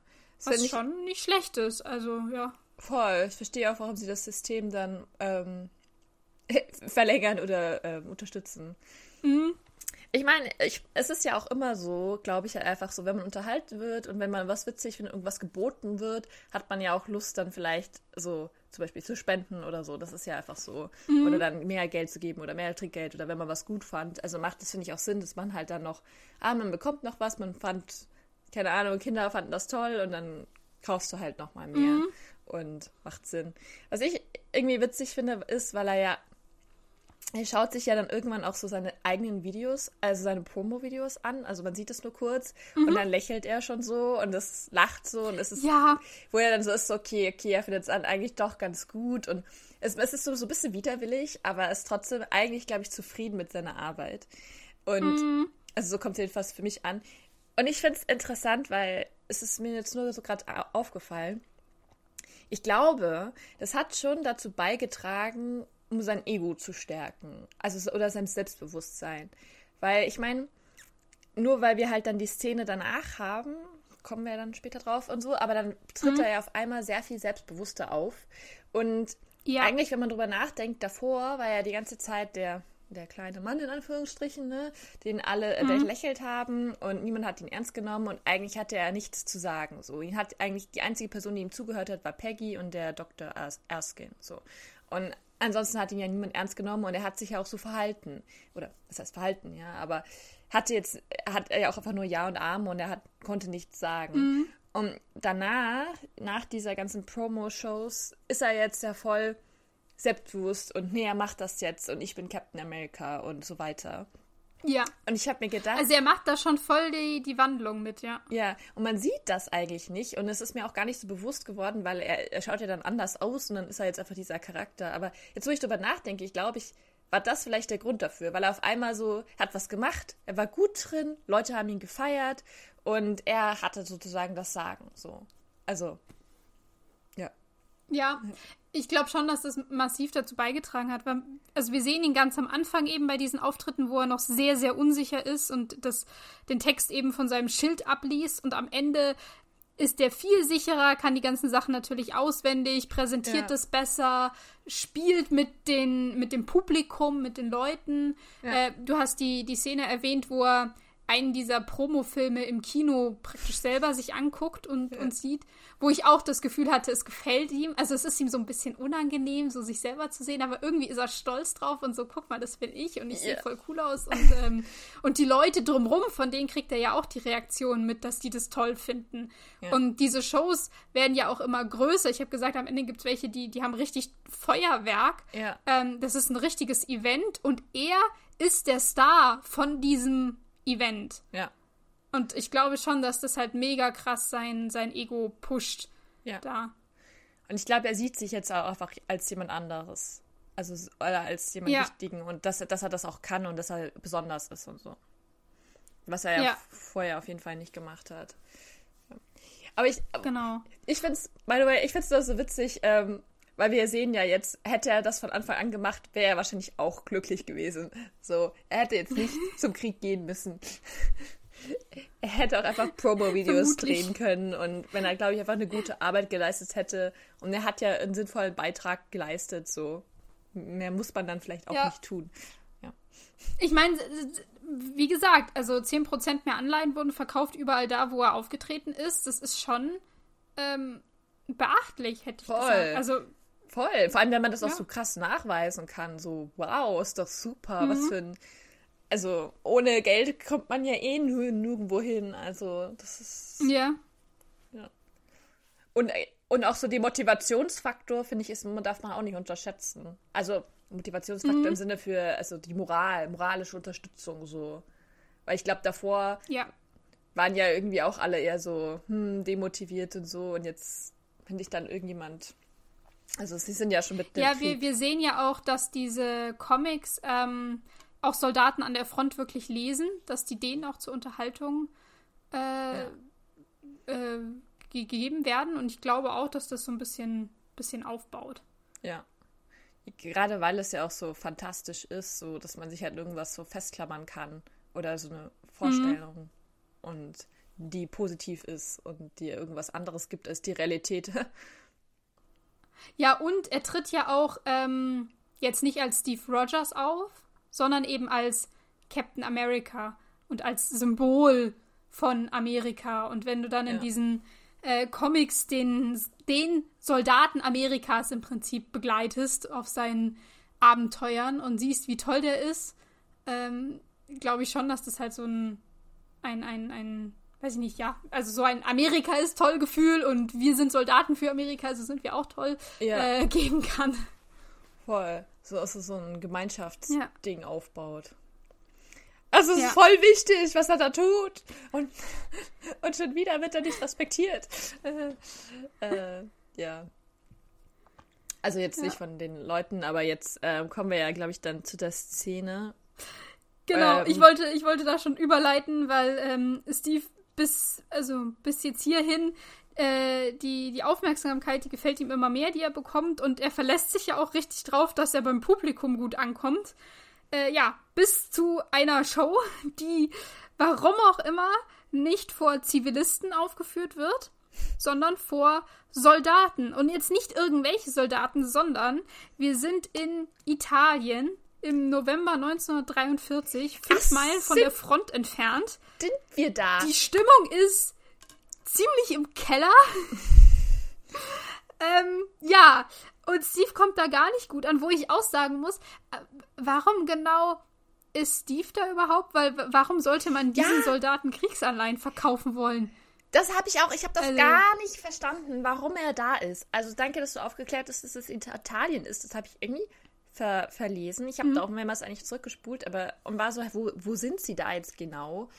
Was nicht schon nicht schlecht ist. Also, ja. Voll. Ich verstehe auch, warum sie das System dann ähm, verlängern oder ähm, unterstützen. Mhm. Ich meine, ich, es ist ja auch immer so, glaube ich, halt einfach so, wenn man unterhalten wird und wenn man was witzig, wenn irgendwas geboten wird, hat man ja auch Lust, dann vielleicht so zum Beispiel zu spenden oder so. Das ist ja einfach so. Mhm. Oder dann mehr Geld zu geben oder mehr Trickgeld oder wenn man was gut fand. Also macht es, finde ich, auch Sinn, dass man halt dann noch, ah, man bekommt noch was, man fand, keine Ahnung, Kinder fanden das toll und dann kaufst du halt noch mal mehr. Mhm und macht Sinn. Was ich irgendwie witzig finde, ist, weil er ja, er schaut sich ja dann irgendwann auch so seine eigenen Videos, also seine Promo-Videos an. Also man sieht es nur kurz mhm. und dann lächelt er schon so und es lacht so und es ist, ja. wo er dann so ist, okay, okay, er findet es eigentlich doch ganz gut und es, es ist so, so ein bisschen widerwillig, aber er ist trotzdem eigentlich, glaube ich, zufrieden mit seiner Arbeit. Und mhm. also so kommt es jedenfalls für mich an. Und ich finde es interessant, weil es ist mir jetzt nur so gerade aufgefallen ich glaube, das hat schon dazu beigetragen, um sein Ego zu stärken. Also, oder sein Selbstbewusstsein. Weil ich meine, nur weil wir halt dann die Szene danach haben, kommen wir dann später drauf und so, aber dann tritt mhm. er ja auf einmal sehr viel selbstbewusster auf. Und ja. eigentlich, wenn man drüber nachdenkt, davor war er die ganze Zeit der, der kleine Mann in Anführungsstrichen, ne, den alle mhm. lächelt haben und niemand hat ihn ernst genommen und eigentlich hatte er nichts zu sagen. So, ihn hat eigentlich die einzige Person, die ihm zugehört hat, war Peggy und der Dr. Erskine. So. Und ansonsten hat ihn ja niemand ernst genommen und er hat sich ja auch so verhalten. Oder was heißt verhalten, ja, aber hatte jetzt, hat er ja auch einfach nur Ja und Arme und er hat, konnte nichts sagen. Mhm. Und danach, nach dieser ganzen Promo-Shows, ist er jetzt ja voll selbstbewusst und nee, er macht das jetzt und ich bin Captain America und so weiter. Ja. Und ich habe mir gedacht. Also er macht da schon voll die, die Wandlung mit, ja. Ja, und man sieht das eigentlich nicht. Und es ist mir auch gar nicht so bewusst geworden, weil er, er schaut ja dann anders aus und dann ist er jetzt einfach dieser Charakter. Aber jetzt, wo ich darüber nachdenke, ich glaube, ich war das vielleicht der Grund dafür, weil er auf einmal so hat was gemacht, er war gut drin, Leute haben ihn gefeiert und er hatte sozusagen das Sagen. So. Also, ja. Ja, ich glaube schon, dass das massiv dazu beigetragen hat. Weil, also wir sehen ihn ganz am Anfang eben bei diesen Auftritten, wo er noch sehr, sehr unsicher ist und das, den Text eben von seinem Schild abliest und am Ende ist der viel sicherer, kann die ganzen Sachen natürlich auswendig, präsentiert es ja. besser, spielt mit, den, mit dem Publikum, mit den Leuten. Ja. Äh, du hast die, die Szene erwähnt, wo er einen dieser Promo-Filme im Kino praktisch selber sich anguckt und, ja. und sieht, wo ich auch das Gefühl hatte, es gefällt ihm. Also es ist ihm so ein bisschen unangenehm, so sich selber zu sehen, aber irgendwie ist er stolz drauf und so, guck mal, das bin ich und ich yeah. sehe voll cool aus. Und, ähm, und die Leute drumrum, von denen kriegt er ja auch die Reaktion mit, dass die das toll finden. Ja. Und diese Shows werden ja auch immer größer. Ich habe gesagt, am Ende gibt es welche, die, die haben richtig Feuerwerk. Ja. Ähm, das ist ein richtiges Event und er ist der Star von diesem Event. Ja. Und ich glaube schon, dass das halt mega krass sein, sein Ego pusht. Ja. Da. Und ich glaube, er sieht sich jetzt auch einfach als jemand anderes. Also oder als jemand ja. Wichtigen und dass, dass er das auch kann und dass er besonders ist und so. Was er ja, ja. vorher auf jeden Fall nicht gemacht hat. Aber ich, genau. ich finde es, by the way, ich finde es so witzig, ähm, weil wir sehen ja jetzt, hätte er das von Anfang an gemacht, wäre er wahrscheinlich auch glücklich gewesen. So, er hätte jetzt nicht zum Krieg gehen müssen. er hätte auch einfach Promo-Videos drehen können und wenn er, glaube ich, einfach eine gute Arbeit geleistet hätte und er hat ja einen sinnvollen Beitrag geleistet, so mehr muss man dann vielleicht auch ja. nicht tun. Ja. Ich meine, wie gesagt, also 10% mehr Anleihen wurden verkauft überall da, wo er aufgetreten ist. Das ist schon ähm, beachtlich, hätte ich Voll. gesagt. Also Voll. Vor allem, wenn man das ja. auch so krass nachweisen kann. So, wow, ist doch super. Mhm. Was für ein. Also, ohne Geld kommt man ja eh nirgendwo hin. Also, das ist. Ja. Ja. Und, und auch so die Motivationsfaktor, finde ich, ist, darf man auch nicht unterschätzen. Also, Motivationsfaktor mhm. im Sinne für, also die Moral, moralische Unterstützung so. Weil ich glaube, davor ja. waren ja irgendwie auch alle eher so, hm, demotiviert und so. Und jetzt finde ich dann irgendjemand also sie sind ja schon mit dem Ja, wir, wir sehen ja auch, dass diese Comics ähm, auch Soldaten an der Front wirklich lesen, dass die denen auch zur Unterhaltung äh, ja. äh, gegeben werden. Und ich glaube auch, dass das so ein bisschen, bisschen aufbaut. Ja. Gerade weil es ja auch so fantastisch ist, so dass man sich halt irgendwas so festklammern kann oder so eine Vorstellung mhm. und die positiv ist und dir irgendwas anderes gibt als die Realität. Ja, und er tritt ja auch ähm, jetzt nicht als Steve Rogers auf, sondern eben als Captain America und als Symbol von Amerika. Und wenn du dann ja. in diesen äh, Comics den, den Soldaten Amerikas im Prinzip begleitest auf seinen Abenteuern und siehst, wie toll der ist, ähm, glaube ich schon, dass das halt so ein, ein, ein, ein weiß ich nicht, ja, also so ein Amerika ist toll Gefühl und wir sind Soldaten für Amerika, also sind wir auch toll, ja. äh, geben kann. Voll. So, dass es so ein Gemeinschaftsding ja. aufbaut. Also es ja. ist voll wichtig, was er da tut. Und, und schon wieder wird er nicht respektiert. Äh, äh, ja. Also jetzt nicht von den Leuten, aber jetzt äh, kommen wir ja, glaube ich, dann zu der Szene. Genau, ähm, ich, wollte, ich wollte da schon überleiten, weil ähm, Steve bis, also bis jetzt hierhin äh, die, die Aufmerksamkeit, die gefällt ihm immer mehr, die er bekommt. Und er verlässt sich ja auch richtig drauf, dass er beim Publikum gut ankommt. Äh, ja, bis zu einer Show, die, warum auch immer, nicht vor Zivilisten aufgeführt wird, sondern vor Soldaten. Und jetzt nicht irgendwelche Soldaten, sondern wir sind in Italien im November 1943, fünf Ach, Meilen von der Front entfernt. Sind wir da? Die Stimmung ist ziemlich im Keller. ähm, ja, und Steve kommt da gar nicht gut an, wo ich auch sagen muss, äh, warum genau ist Steve da überhaupt? Weil warum sollte man diesen Ja. Soldaten Kriegsanleihen verkaufen wollen? Das habe ich auch. Ich habe das Also- gar nicht verstanden, warum er da ist. Also danke, dass du aufgeklärt hast, dass es in Italien ist. Das habe ich irgendwie ver verlesen. Ich habe da auch mehrmals eigentlich zurückgespult, aber und war so, wo, wo sind sie da jetzt genau?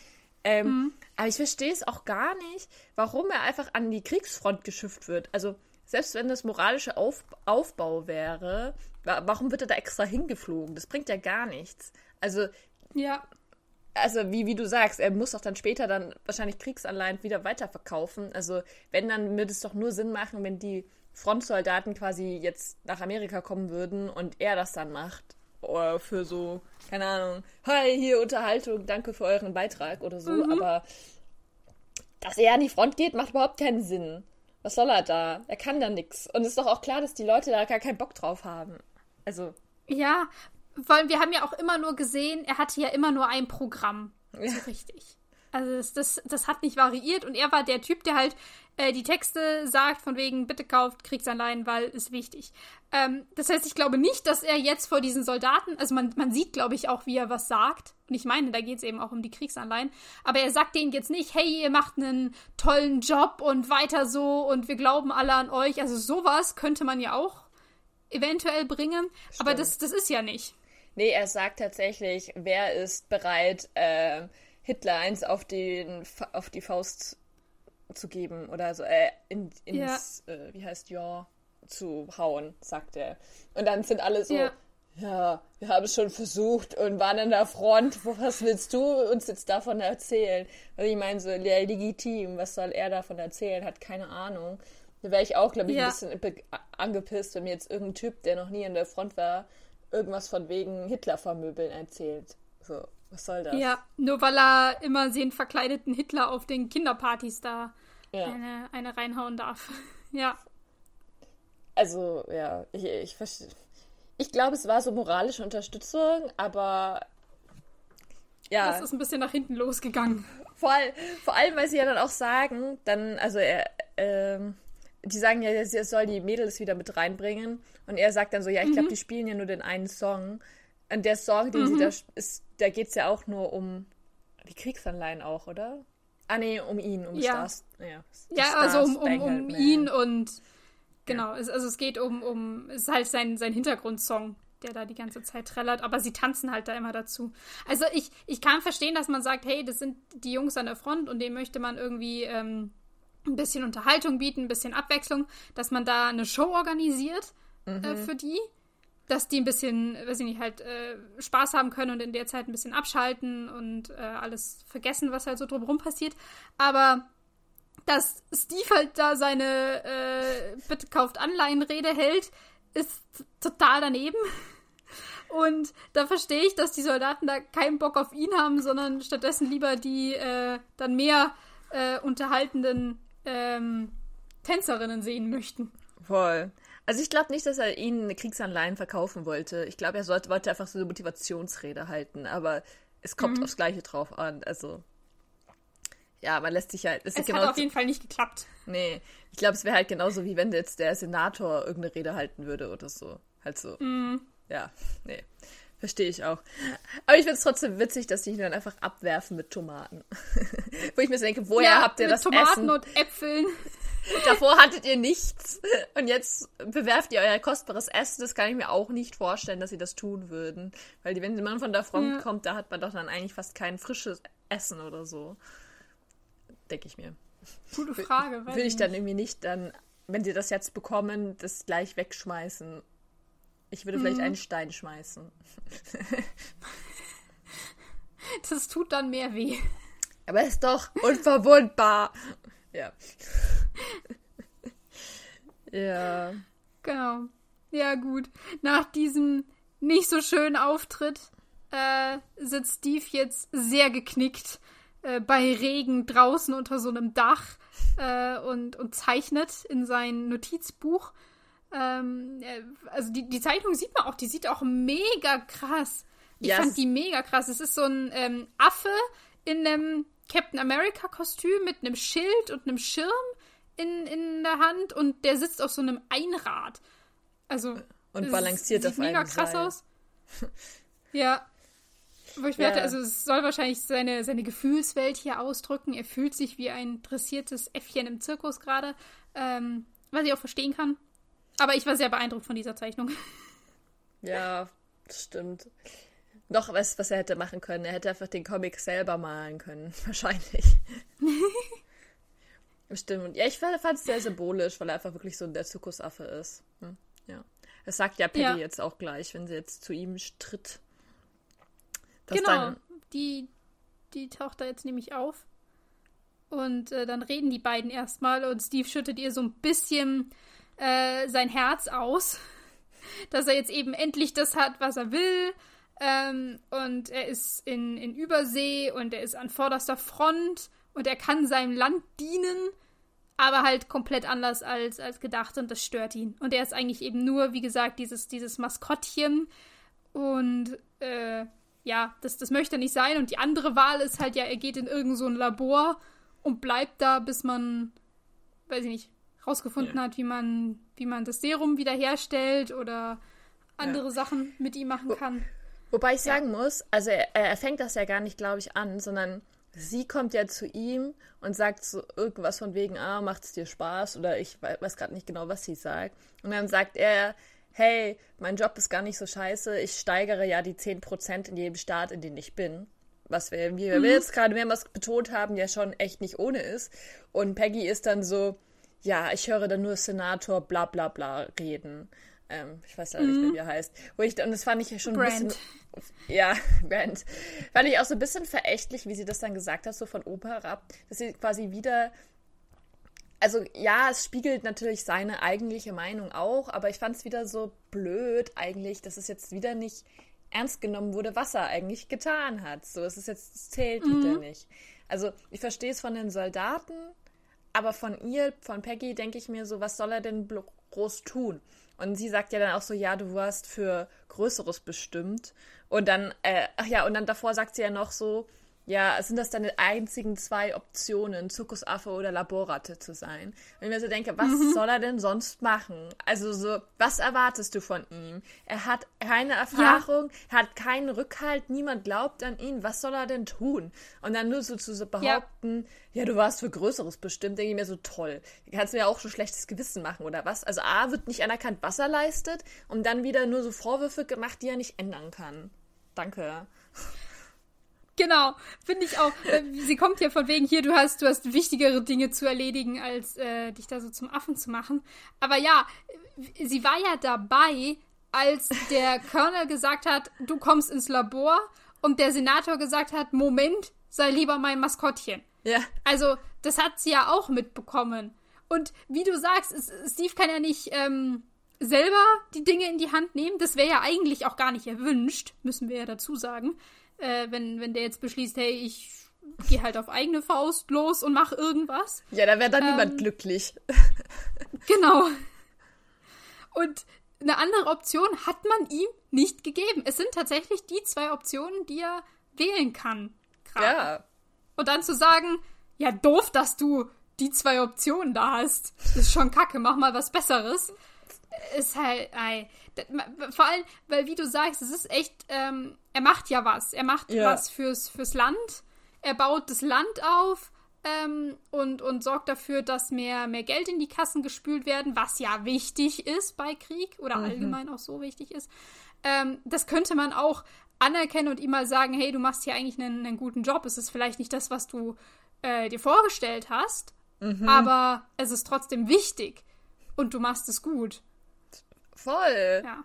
Ähm, Aber ich verstehe es auch gar nicht, warum er einfach an die Kriegsfront geschifft wird. Also selbst wenn das moralische Auf Aufbau wäre, wa warum wird er da extra hingeflogen? Das bringt ja gar nichts. Also Ja. also wie, wie du sagst, er muss doch dann später dann wahrscheinlich Kriegsanleihen wieder weiterverkaufen. Also wenn, dann würde es doch nur Sinn machen, wenn die Frontsoldaten quasi jetzt nach Amerika kommen würden und er das dann macht. Oder für so, keine Ahnung, hi, hier Unterhaltung, danke für euren Beitrag oder so. Aber dass er an die Front geht, macht überhaupt keinen Sinn. Was soll er da? Er kann da nichts. Und es ist doch auch klar, dass die Leute da gar keinen Bock drauf haben. Also, Ja, allem, wir haben ja auch immer nur gesehen, er hatte ja immer nur ein Programm. Ja. So richtig. Also das, das, das hat nicht variiert und er war der Typ, der halt äh, die Texte sagt, von wegen, bitte kauft Kriegsanleihen, weil ist wichtig. Ähm, das heißt, ich glaube nicht, dass er jetzt vor diesen Soldaten, also man, man sieht, glaube ich, auch, wie er was sagt. Und ich meine, da geht es eben auch um die Kriegsanleihen. Aber er sagt denen jetzt nicht, hey, ihr macht einen tollen Job und weiter so und wir glauben alle an euch. Also sowas könnte man ja auch eventuell bringen. Aber Stimmt. das, das ist ja nicht. Nee, er sagt tatsächlich, wer ist bereit, äh, Hitler eins auf, den, auf die Faust zu geben oder so, äh, in, ins, äh, wie heißt ja, zu hauen, sagt er. Und dann sind alle so, Ja. ja, wir haben es schon versucht und waren an der Front. Was willst du uns jetzt davon erzählen? Und ich meine so, ja, legitim, was soll er davon erzählen? Hat keine Ahnung. Da wäre ich auch, glaube ich, Ja. ein bisschen angepisst, wenn mir jetzt irgendein Typ, der noch nie an der Front war, irgendwas von wegen Hitler vermöbeln erzählt. So, was soll das? Ja, nur weil er immer den verkleideten Hitler auf den Kinderpartys da Ja. eine, eine reinhauen darf. ja. Also, ja, ich, ich verstehe. Ich glaube, es war so moralische Unterstützung, aber ja, Das ist ein bisschen nach hinten losgegangen. vor, all, vor allem, weil sie ja dann auch sagen, dann, also er, ähm, die sagen ja, er soll die Mädels wieder mit reinbringen und er sagt dann so, ja, ich glaube, die spielen ja nur den einen Song. Und der Song, den sie da sch- ist, da geht es ja auch nur um die Kriegsanleihen auch, oder? Ah, nee, um ihn, um Ja. Stars. Ja, Ja, also um, um, um Man. ihn und genau, es, also es geht um, um, es ist halt sein, sein Hintergrundsong, der da die ganze Zeit trällert, aber sie tanzen halt da immer dazu. Also ich, ich kann verstehen, dass man sagt, hey, das sind die Jungs an der Front und dem möchte man irgendwie ähm, ein bisschen Unterhaltung bieten, ein bisschen Abwechslung, dass man da eine Show organisiert äh, für die, dass die ein bisschen, weiß ich nicht, halt äh, Spaß haben können und in der Zeit ein bisschen abschalten und äh, alles vergessen, was halt so drumherum passiert. Aber dass Steve halt da seine äh, Bitte kauft Anleihenrede hält, ist total daneben. Und da verstehe ich, dass die Soldaten da keinen Bock auf ihn haben, sondern stattdessen lieber die äh, dann mehr äh, unterhaltenden ähm, Tänzerinnen sehen möchten. Voll. Also ich glaube nicht, dass er ihnen eine Kriegsanleihen verkaufen wollte. Ich glaube, er sollte, wollte einfach so eine Motivationsrede halten, aber es kommt Mhm. aufs Gleiche drauf an. Also ja, man lässt sich halt. Es Es genau, hat auf jeden Fall nicht geklappt. nee, ich glaube, es wäre halt genauso wie wenn jetzt der Senator irgendeine Rede halten würde oder so. Halt so. Mhm. Ja, nee. Verstehe ich auch. Aber ich finde es trotzdem witzig, dass die ihn dann einfach abwerfen mit Tomaten. Wo ich mir so denke, woher habt ihr mit das Tomaten Essen? und Äpfeln. Davor hattet ihr nichts und jetzt bewerft ihr euer kostbares Essen. Das kann ich mir auch nicht vorstellen, dass sie das tun würden. Weil wenn man von der Front Ja. kommt, da hat man doch dann eigentlich fast kein frisches Essen oder so. Denke ich mir. Gute Frage. Will ich dann irgendwie nicht dann, wenn sie das jetzt bekommen, das gleich wegschmeißen. Ich würde Mhm. vielleicht einen Stein schmeißen. Das tut dann mehr weh. Aber ist doch unverwundbar. Ja. ja. Genau. Ja, gut. Nach diesem nicht so schönen Auftritt äh, sitzt Steve jetzt sehr geknickt äh, bei Regen draußen unter so einem Dach äh, und, und zeichnet in sein Notizbuch. Ähm, äh, also die, die Zeichnung sieht man auch, die sieht auch mega krass. Ich yes. fand die mega krass. Es ist so ein ähm, Affe in einem Captain America Kostüm mit einem Schild und einem Schirm in, in der Hand und der sitzt auf so einem Einrad. Also und balanciert sieht auf mega krass Seil. aus. ja. Wo ich ja. also es soll wahrscheinlich seine, seine Gefühlswelt hier ausdrücken. Er fühlt sich wie ein dressiertes Äffchen im Zirkus gerade. Ähm, was ich auch verstehen kann. Aber ich war sehr beeindruckt von dieser Zeichnung. Ja, das stimmt. Noch was, was er hätte machen können. Er hätte einfach den Comic selber malen können. Wahrscheinlich. Stimmt. Ja, ich fand es sehr symbolisch, weil er einfach wirklich so der Zirkusaffe ist. Hm? Ja. Das sagt ja Peggy ja. jetzt auch gleich, wenn sie jetzt zu ihm tritt. Genau. Die, die taucht da jetzt nämlich auf. Und äh, dann reden die beiden erstmal und Steve schüttet ihr so ein bisschen äh, sein Herz aus, dass er jetzt eben endlich das hat, was er will. Ähm, und er ist in, in Übersee und er ist an vorderster Front und er kann seinem Land dienen, aber halt komplett anders als, als gedacht und das stört ihn. Und er ist eigentlich eben nur, wie gesagt, dieses, dieses Maskottchen und äh, ja, das, das möchte er nicht sein. Und die andere Wahl ist halt ja, er geht in irgend so ein Labor und bleibt da, bis man, weiß ich nicht, rausgefunden ja. hat, wie man, wie man das Serum wiederherstellt oder andere ja. Sachen mit ihm machen kann. Wo, wobei ich sagen ja. muss, also er, er fängt das ja gar nicht, glaube ich, an, sondern sie kommt ja zu ihm und sagt so irgendwas von wegen, ah, macht es dir Spaß? Oder ich weiß gerade nicht genau, was sie sagt. Und dann sagt er, hey, mein Job ist gar nicht so scheiße, ich steigere ja die 10% in jedem Staat, in dem ich bin was wir, wie wir mhm. jetzt gerade mehrmals betont haben, ja schon echt nicht ohne ist. Und Peggy ist dann so, ja, ich höre dann nur Senator bla bla bla reden. Ähm, ich weiß leider mhm. nicht mehr, wie er heißt. Wo ich, und das fand ich ja schon Grant. ein bisschen. Ja, Grant. Fand ich auch so ein bisschen verächtlich, wie sie das dann gesagt hat, so von Opa herab, dass sie quasi wieder. Also ja, es spiegelt natürlich seine eigentliche Meinung auch, aber ich fand es wieder so blöd eigentlich, dass es jetzt wieder nicht ernst genommen wurde, was er eigentlich getan hat. So, es ist jetzt, es zählt mhm. wieder nicht. Also, ich verstehe es von den Soldaten, aber von ihr, von Peggy, denke ich mir so, was soll er denn groß tun? Und sie sagt ja dann auch so, ja, du warst für Größeres bestimmt. Und dann, äh, ach ja, und dann davor sagt sie ja noch so, ja, sind das deine einzigen zwei Optionen, Zirkusaffe oder Laborratte zu sein? Wenn ich mir so denke, was mhm. soll er denn sonst machen? Also so, was erwartest du von ihm? Er hat keine Erfahrung, ja. hat keinen Rückhalt, niemand glaubt an ihn, was soll er denn tun? Und dann nur so zu behaupten, ja, ja du warst für Größeres bestimmt, denke ich mir so, toll. Du kannst mir ja auch schon schlechtes Gewissen machen, oder was? Also A, wird nicht anerkannt, was er leistet, und dann wieder nur so Vorwürfe gemacht, die er nicht ändern kann. Danke. Genau, finde ich auch. Äh, sie kommt ja von wegen hier, du hast, du hast wichtigere Dinge zu erledigen, als äh, dich da so zum Affen zu machen. Aber ja, sie war ja dabei, als der Colonel gesagt hat, du kommst ins Labor und der Senator gesagt hat, Moment, sei lieber mein Maskottchen. Ja. Also, das hat sie ja auch mitbekommen. Und wie du sagst, Steve kann ja nicht ähm, selber die Dinge in die Hand nehmen. Das wäre ja eigentlich auch gar nicht erwünscht, müssen wir ja dazu sagen äh, wenn, wenn der jetzt beschließt, hey, ich gehe halt auf eigene Faust los und mach irgendwas. Ja, da wäre dann ähm, niemand glücklich. genau. Und eine andere Option hat man ihm nicht gegeben. Es sind tatsächlich die zwei Optionen, die er wählen kann. Grad. Ja. Und dann zu sagen, ja, doof, dass du die zwei Optionen da hast. Das ist schon kacke, mach mal was Besseres. Ist halt, ey, vor allem, weil wie du sagst, es ist echt, ähm, er macht ja was. Er macht ja. was fürs, fürs Land. Er baut das Land auf ähm, und, und sorgt dafür, dass mehr, mehr Geld in die Kassen gespült werden, was ja wichtig ist bei Krieg oder mhm. allgemein auch so wichtig ist. Ähm, das könnte man auch anerkennen und ihm mal sagen, hey, du machst hier eigentlich einen, einen guten Job. Es ist vielleicht nicht das, was du äh, dir vorgestellt hast, mhm. aber es ist trotzdem wichtig und du machst es gut. Voll. Ja.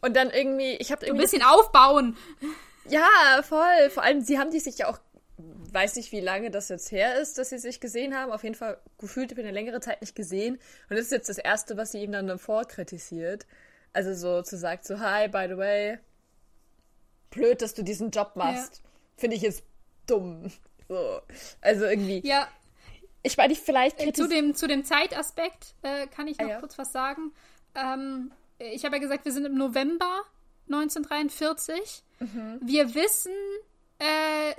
Und dann irgendwie, ich habe irgendwie. Ein bisschen aufbauen. Ja, voll. Vor allem, sie haben die sich ja auch weiß nicht, wie lange das jetzt her ist, dass sie sich gesehen haben. Auf jeden Fall gefühlt über eine längere Zeit nicht gesehen. Und das ist jetzt das Erste, was sie ihm dann davor kritisiert. Also so zu sagen, so, hi, by the way, blöd, dass du diesen Job machst. Ja. Finde ich jetzt dumm. So. Also irgendwie. Ja. Ich meine, vielleicht. Äh, zu, dem, zu dem Zeitaspekt äh, kann ich noch ah, ja. kurz was sagen. Ähm, ich habe ja gesagt, wir sind im November 1943. Mhm. Wir wissen, äh,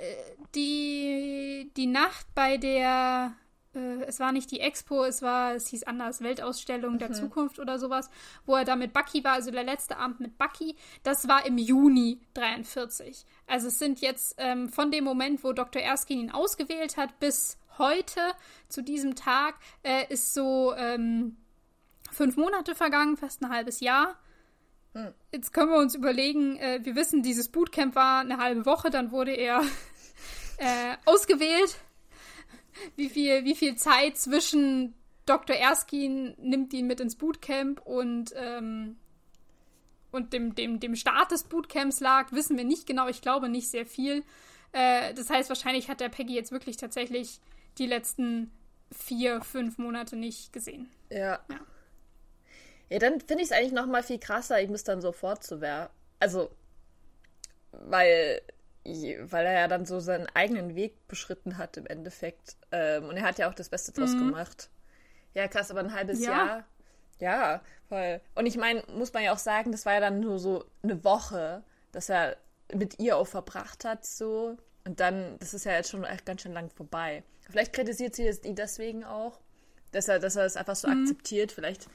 die, die Nacht bei der, äh, es war nicht die Expo, es war, es hieß anders, Weltausstellung mhm. der Zukunft oder sowas, wo er da mit Bucky war, also der letzte Abend mit Bucky, das war im Juni 43. Also es sind jetzt ähm, von dem Moment, wo Dr. Erskine ihn ausgewählt hat, bis heute, zu diesem Tag, äh, ist so ähm, fünf Monate vergangen, fast ein halbes Jahr. Hm. Jetzt können wir uns überlegen, äh, wir wissen, dieses Bootcamp war eine halbe Woche, dann wurde er äh, ausgewählt. Wie viel, wie viel Zeit zwischen Dr. Erskine nimmt ihn mit ins Bootcamp und, ähm, und dem, dem, dem Start des Bootcamps lag, wissen wir nicht genau. Ich glaube nicht sehr viel. Äh, das heißt, wahrscheinlich hat der Peggy jetzt wirklich tatsächlich die letzten vier, fünf Monate nicht gesehen. Ja. ja. Ja, dann finde ich es eigentlich noch mal viel krasser, ihm das dann sofort zu werfen. Also, weil, weil er ja dann so seinen eigenen Weg beschritten hat im Endeffekt. Ähm, und er hat ja auch das Beste draus mhm. gemacht. Ja, krass, aber ein halbes ja. Jahr. Ja, voll. Und ich meine, muss man ja auch sagen, das war ja dann nur so eine Woche, dass er mit ihr auch verbracht hat, so. Und dann, das ist ja jetzt schon echt ganz schön lang vorbei. Vielleicht kritisiert sie ihn deswegen auch, dass er, dass er es einfach so mhm. akzeptiert. Vielleicht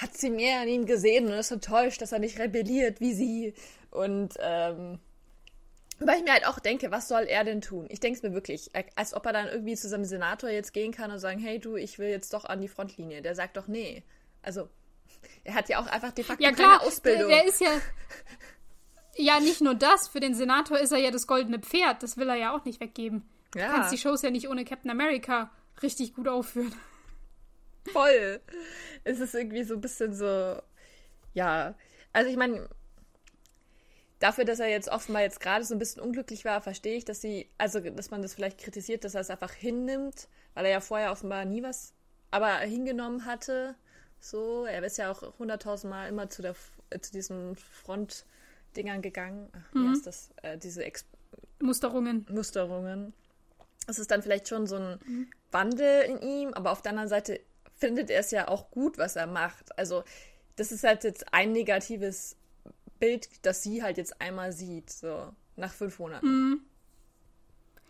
hat sie mehr an ihm gesehen und ist enttäuscht, dass er nicht rebelliert wie sie. Und ähm, weil ich mir halt auch denke, was soll er denn tun? Ich denke es mir wirklich, als ob er dann irgendwie zu seinem Senator jetzt gehen kann und sagen, hey du, ich will jetzt doch an die Frontlinie. Der sagt doch nee. Also, er hat ja auch einfach de facto ja, klar, keine Ausbildung. Der, der ist ja. Ja, nicht nur das. Für den Senator ist er ja das goldene Pferd. Das will er ja auch nicht weggeben. Ja. Du kannst die Shows ja nicht ohne Captain America richtig gut aufführen. Voll. Es ist irgendwie so ein bisschen so, ja. Also ich meine, dafür, dass er jetzt offenbar jetzt gerade so ein bisschen unglücklich war, verstehe ich, dass sie, also dass man das vielleicht kritisiert, dass er es einfach hinnimmt, weil er ja vorher offenbar nie was, aber hingenommen hatte. So, er ist ja auch hunderttausendmal immer zu der äh, zu diesen Frontdingern gegangen. Ach, mhm. Wie heißt das? Äh, diese Ex Musterungen. Musterungen. Es ist dann vielleicht schon so ein mhm. Wandel in ihm, aber auf der anderen Seite findet er es ja auch gut, was er macht. Also, das ist halt jetzt ein negatives Bild, das sie halt jetzt einmal sieht, so nach fünf Monaten. Mhm.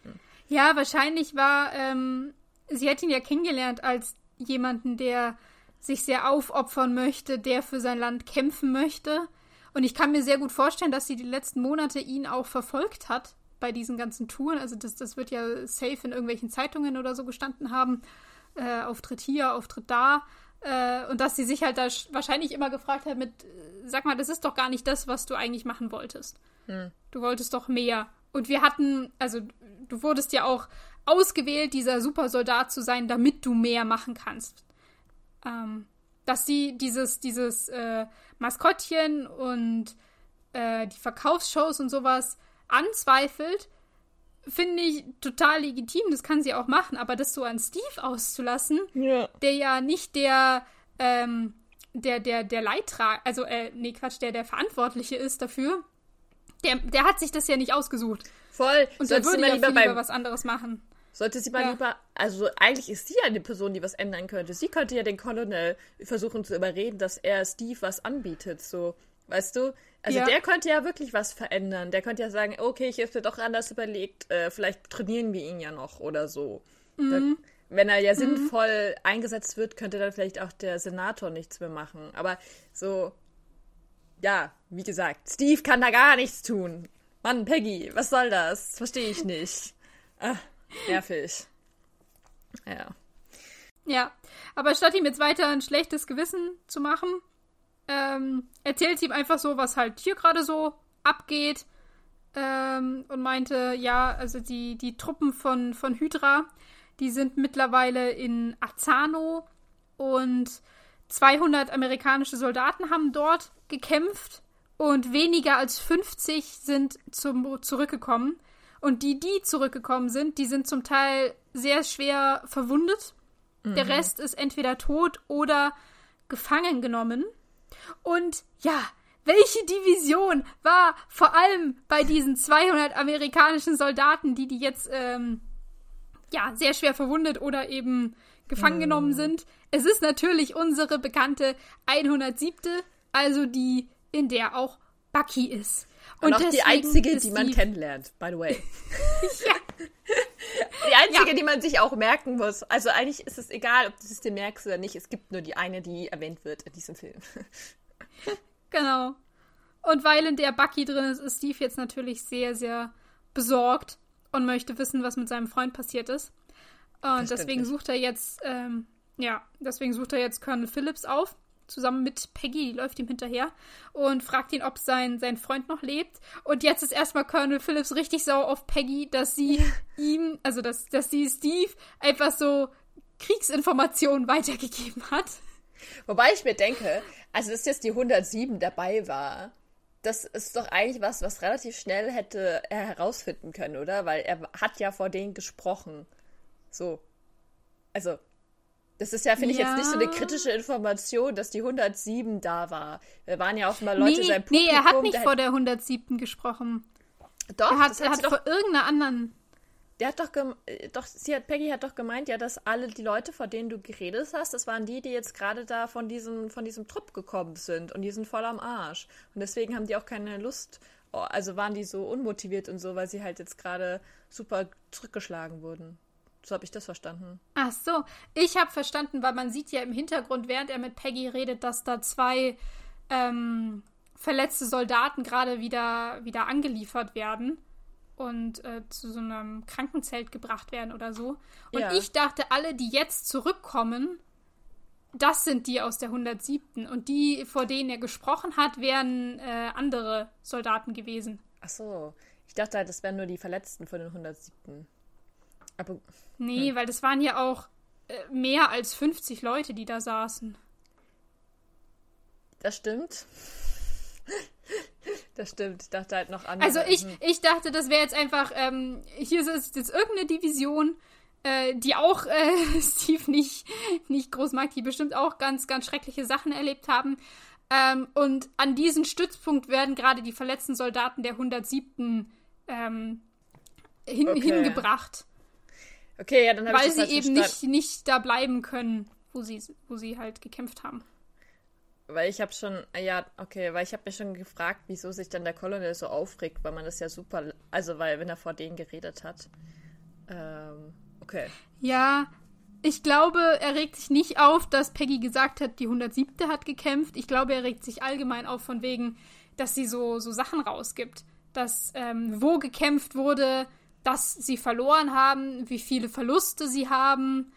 Hm. Ja, wahrscheinlich war, ähm, sie hat ihn ja kennengelernt als jemanden, der sich sehr aufopfern möchte, der für sein Land kämpfen möchte. Und ich kann mir sehr gut vorstellen, dass sie die letzten Monate ihn auch verfolgt hat bei diesen ganzen Touren. Also das, das wird ja safe in irgendwelchen Zeitungen oder so gestanden haben äh, Auftritt hier, Auftritt da. Äh, und dass sie sich halt da wahrscheinlich immer gefragt hat mit, äh, sag mal, das ist doch gar nicht das, was du eigentlich machen wolltest. Hm. Du wolltest doch mehr. Und wir hatten, also du wurdest ja auch ausgewählt, dieser Supersoldat zu sein, damit du mehr machen kannst. Ähm, dass sie dieses, dieses äh, Maskottchen und äh, die Verkaufsshows und sowas anzweifelt, finde ich total legitim, das kann sie auch machen, aber das so an Steve auszulassen, ja. der ja nicht der, ähm, der, der, der Leidtrag, also, äh, nee, Quatsch, der, der Verantwortliche ist dafür, der, der hat sich das ja nicht ausgesucht. Voll. Und der würde ja lieber, lieber was anderes machen. Sollte sie mal ja. lieber, also eigentlich ist sie eine Person, die was ändern könnte. Sie könnte ja den Colonel versuchen zu überreden, dass er Steve was anbietet, so. Weißt du? Also ja. der könnte ja wirklich was verändern. Der könnte ja sagen, okay, ich habe mir doch anders überlegt, äh, vielleicht trainieren wir ihn ja noch oder so. Mhm. Dann, wenn er ja mhm. sinnvoll eingesetzt wird, könnte dann vielleicht auch der Senator nichts mehr machen. Aber so, ja, wie gesagt, Steve kann da gar nichts tun. Mann, Peggy, was soll das? Verstehe ich nicht. Ach, nervig. Ja. Ja, aber statt ihm jetzt weiter ein schlechtes Gewissen zu machen, ähm, erzählt ihm einfach so, was halt hier gerade so abgeht. Ähm, und meinte, ja, also die, die Truppen von, von Hydra, die sind mittlerweile in Azano und 200 amerikanische Soldaten haben dort gekämpft und weniger als 50 sind zum, zurückgekommen. Und die, die zurückgekommen sind, die sind zum Teil sehr schwer verwundet. Mhm. Der Rest ist entweder tot oder gefangen genommen. Und ja, welche Division war vor allem bei diesen 200 amerikanischen Soldaten, die die jetzt ähm, ja sehr schwer verwundet oder eben gefangen mhm. genommen sind? Es ist natürlich unsere bekannte 107. Also die, in der auch Bucky ist. Und, Und auch die einzige, die man kennenlernt, by the way. ja. Die einzige, ja. die man sich auch merken muss. Also eigentlich ist es egal, ob du es dir merkst oder nicht. Es gibt nur die eine, die erwähnt wird in diesem Film. genau. Und weil in der Bucky drin ist, ist Steve jetzt natürlich sehr, sehr besorgt und möchte wissen, was mit seinem Freund passiert ist. Und deswegen sucht er jetzt, ähm, ja, deswegen sucht er jetzt Colonel Phillips auf zusammen mit Peggy, die läuft ihm hinterher und fragt ihn, ob sein, sein Freund noch lebt. Und jetzt ist erstmal Colonel Phillips richtig sauer auf Peggy, dass sie ihm, also dass, dass sie Steve einfach so Kriegsinformationen weitergegeben hat. Wobei ich mir denke, also dass jetzt die 107 dabei war, das ist doch eigentlich was, was relativ schnell hätte er herausfinden können, oder? Weil er hat ja vor denen gesprochen. So. Also, das ist ja, finde ja. ich, jetzt nicht so eine kritische Information, dass die 107 da war. Da waren ja auch mal Leute nee, sein Publikum. Nee, er hat nicht vor der 107 gesprochen. Doch, er hat, er hat vor irgendeiner anderen. Der hat doch, doch, sie hat, Peggy hat doch gemeint, ja, dass alle die Leute, vor denen du geredet hast, das waren die, die jetzt gerade da von diesem, von diesem Trupp gekommen sind und die sind voll am Arsch. Und deswegen haben die auch keine Lust, oh, also waren die so unmotiviert und so, weil sie halt jetzt gerade super zurückgeschlagen wurden. So habe ich das verstanden. Ach so, ich habe verstanden, weil man sieht ja im Hintergrund, während er mit Peggy redet, dass da zwei ähm, verletzte Soldaten gerade wieder, wieder angeliefert werden und äh, zu so einem Krankenzelt gebracht werden oder so. Und ja. ich dachte, alle, die jetzt zurückkommen, das sind die aus der 107. Und die, vor denen er gesprochen hat, wären äh, andere Soldaten gewesen. Ach so, ich dachte halt, das wären nur die Verletzten von den 107. Aber, nee, hm. weil das waren ja auch äh, mehr als 50 Leute, die da saßen. Das stimmt. Das stimmt. Ich dachte halt noch an. Also ich, ich dachte, das wäre jetzt einfach, ähm, hier ist jetzt irgendeine Division, äh, die auch äh, Steve nicht, nicht groß mag, die bestimmt auch ganz, ganz schreckliche Sachen erlebt haben. Ähm, und an diesen Stützpunkt werden gerade die verletzten Soldaten der 107. Ähm, hin, okay. hingebracht. Okay, ja, dann habe ich das Weil sie halt eben nicht, nicht da bleiben können, wo sie, wo sie halt gekämpft haben. Weil ich habe schon, ja, okay, weil ich habe mich schon gefragt, wieso sich dann der Colonel so aufregt, weil man das ja super, also weil, wenn er vor denen geredet hat. Ähm, okay. Ja, ich glaube, er regt sich nicht auf, dass Peggy gesagt hat, die 107. hat gekämpft. Ich glaube, er regt sich allgemein auf von wegen, dass sie so, so Sachen rausgibt. Dass, ähm, wo gekämpft wurde, dass sie verloren haben, wie viele Verluste sie haben,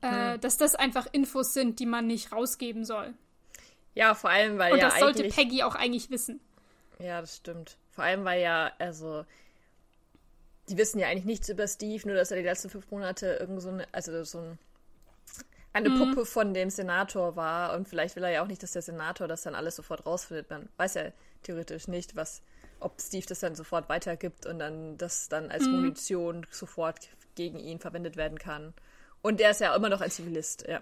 äh, hm. dass das einfach Infos sind, die man nicht rausgeben soll. Ja, vor allem, weil Und ja. Und das sollte Peggy auch eigentlich wissen. Ja, das stimmt. Vor allem, weil ja, also, die wissen ja eigentlich nichts über Steve, nur dass er die letzten fünf Monate irgend so eine, also so ein, eine mhm. Puppe von dem Senator war und vielleicht will er ja auch nicht, dass der Senator das dann alles sofort rausfindet. Man weiß ja theoretisch nicht, was ob Steve das dann sofort weitergibt und dann das dann als mhm. Munition sofort gegen ihn verwendet werden kann. Und er ist ja immer noch ein Zivilist, ja.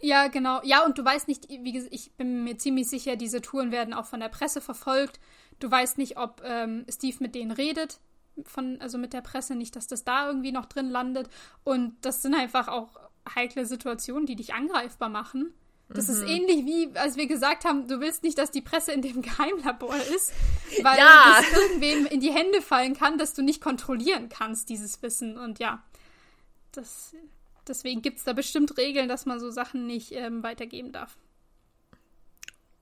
Ja, genau. Ja, und du weißt nicht, wie gesagt, ich bin mir ziemlich sicher, diese Touren werden auch von der Presse verfolgt. Du weißt nicht, ob ähm, Steve mit denen redet, von, also mit der Presse, nicht, dass das da irgendwie noch drin landet. Und das sind einfach auch heikle Situationen, die dich angreifbar machen. Das mhm. ist ähnlich wie, als wir gesagt haben, du willst nicht, dass die Presse in dem Geheimlabor ist, weil ja. das irgendwem in die Hände fallen kann, dass du nicht kontrollieren kannst, dieses Wissen. Und ja, das, deswegen gibt es da bestimmt Regeln, dass man so Sachen nicht ähm, weitergeben darf.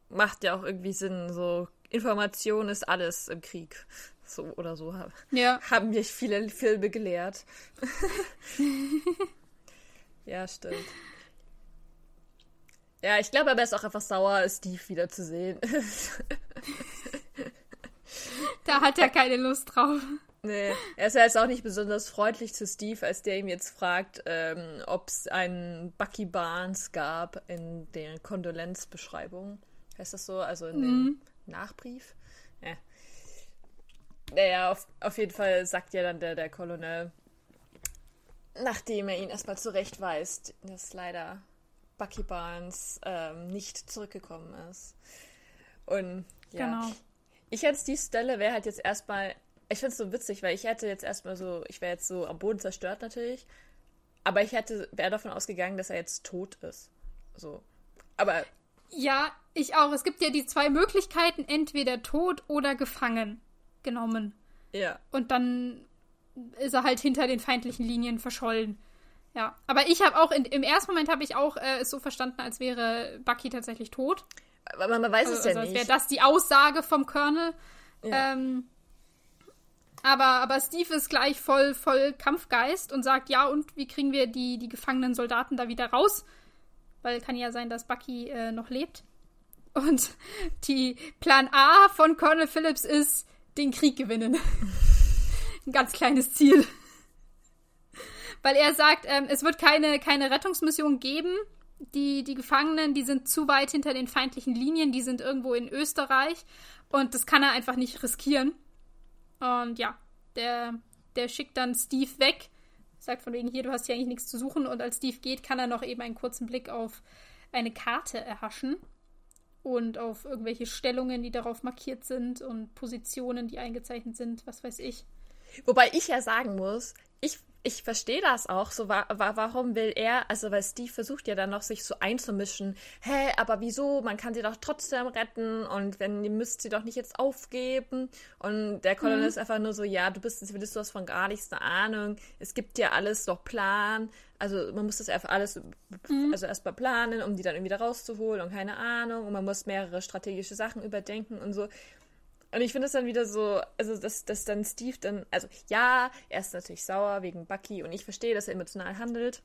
Macht ja auch irgendwie Sinn, so Information ist alles im Krieg. So oder so ja. haben mich viele Filme gelehrt. ja, stimmt. Ja, ich glaube, er ist auch einfach sauer, Steve wiederzusehen. da hat er keine Lust drauf. Nee, er ist ja jetzt auch nicht besonders freundlich zu Steve, als der ihm jetzt fragt, ähm, ob es einen Bucky Barnes gab in der Kondolenzbeschreibung. Heißt das so? Also in mhm. dem Nachbrief? Ja. naja, auf, auf jeden Fall sagt ja dann der, der Colonel, nachdem er ihn erstmal zurechtweist, dass leider Bucky Barnes ähm, nicht zurückgekommen ist. Und ja, genau. ich jetzt die Stelle wäre halt jetzt erstmal, ich finde es so witzig, weil ich hätte jetzt erstmal so, ich wäre jetzt so am Boden zerstört natürlich, aber ich hätte, wäre davon ausgegangen, dass er jetzt tot ist. So. Aber. Ja, ich auch. Es gibt ja die zwei Möglichkeiten, entweder tot oder gefangen genommen. Ja. Und dann ist er halt hinter den feindlichen Linien verschollen. Ja, aber ich habe auch, in, im ersten Moment habe ich auch äh, es so verstanden, als wäre Bucky tatsächlich tot. Aber man, weiß also, es ja also, nicht. Als wäre das die Aussage vom Colonel. Ja. Ähm, aber, aber Steve ist gleich voll, voll Kampfgeist und sagt, ja, und wie kriegen wir die, die gefangenen Soldaten da wieder raus? Weil kann ja sein, dass Bucky äh, noch lebt. Und die Plan A von Colonel Phillips ist, den Krieg gewinnen. Ein ganz kleines Ziel weil er sagt, ähm, es wird keine, keine Rettungsmission geben. Die, die Gefangenen, die sind zu weit hinter den feindlichen Linien, die sind irgendwo in Österreich und das kann er einfach nicht riskieren. Und ja, der, der schickt dann Steve weg, sagt von wegen, hier, du hast hier eigentlich nichts zu suchen und als Steve geht, kann er noch eben einen kurzen Blick auf eine Karte erhaschen und auf irgendwelche Stellungen, die darauf markiert sind und Positionen, die eingezeichnet sind, was weiß ich. Wobei ich ja sagen muss, ich ich verstehe das auch. So, wa wa warum will er, also weil Steve versucht ja dann noch sich so einzumischen. Hä, aber wieso? Man kann sie doch trotzdem retten und wenn ihr müsst sie doch nicht jetzt aufgeben. Und der Colonel mhm. ist einfach nur so, ja, du bist, du hast von gar nichts eine Ahnung. Es gibt ja alles doch Plan. Also man muss das einfach alles, mhm. also erstmal planen, um die dann irgendwie da rauszuholen und keine Ahnung. Und man muss mehrere strategische Sachen überdenken und so. Und ich finde es dann wieder so, also dass, dass dann Steve dann, also ja, er ist natürlich sauer wegen Bucky und ich verstehe, dass er emotional handelt.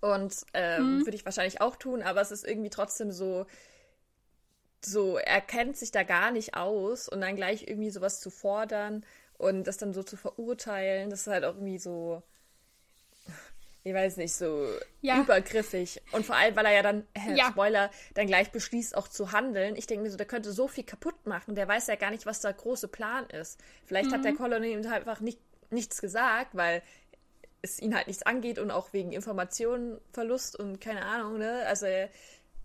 Und ähm, mhm. würde ich wahrscheinlich auch tun, aber es ist irgendwie trotzdem so, so, er kennt sich da gar nicht aus und dann gleich irgendwie sowas zu fordern und das dann so zu verurteilen, das ist halt auch irgendwie so, ich weiß nicht, so ja. übergriffig. Und vor allem, weil er ja dann, äh, ja. Spoiler, dann gleich beschließt, auch zu handeln. Ich denke mir so, der könnte so viel kaputt machen. Der weiß ja gar nicht, was der große Plan ist. Vielleicht mhm. hat der Colony ihm halt einfach nicht, nichts gesagt, weil es ihn halt nichts angeht und auch wegen Informationenverlust und keine Ahnung, ne? Also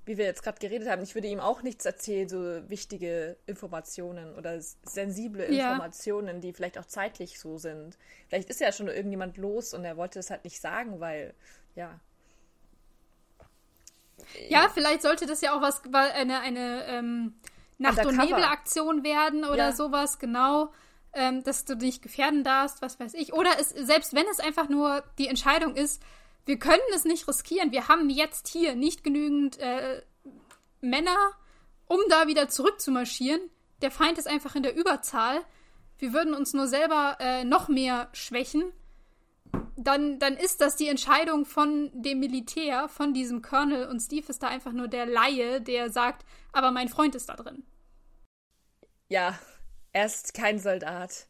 wie wir jetzt gerade geredet haben, ich würde ihm auch nichts erzählen, so wichtige Informationen oder sensible Informationen, ja. die vielleicht auch zeitlich so sind. Vielleicht ist ja schon irgendjemand los und er wollte es halt nicht sagen, weil, ja. Ja, vielleicht sollte das ja auch was, eine, eine ähm, Nacht- und Nebelaktion werden oder ja. sowas, genau. Ähm, dass du dich gefährden darfst, was weiß ich. Oder es, selbst wenn es einfach nur die Entscheidung ist, wir können es nicht riskieren. Wir haben jetzt hier nicht genügend äh, Männer, um da wieder zurückzumarschieren. Der Feind ist einfach in der Überzahl. Wir würden uns nur selber äh, noch mehr schwächen. Dann, dann ist das die Entscheidung von dem Militär, von diesem Colonel und Steve ist da einfach nur der Laie, der sagt, aber mein Freund ist da drin. Ja, er ist kein Soldat.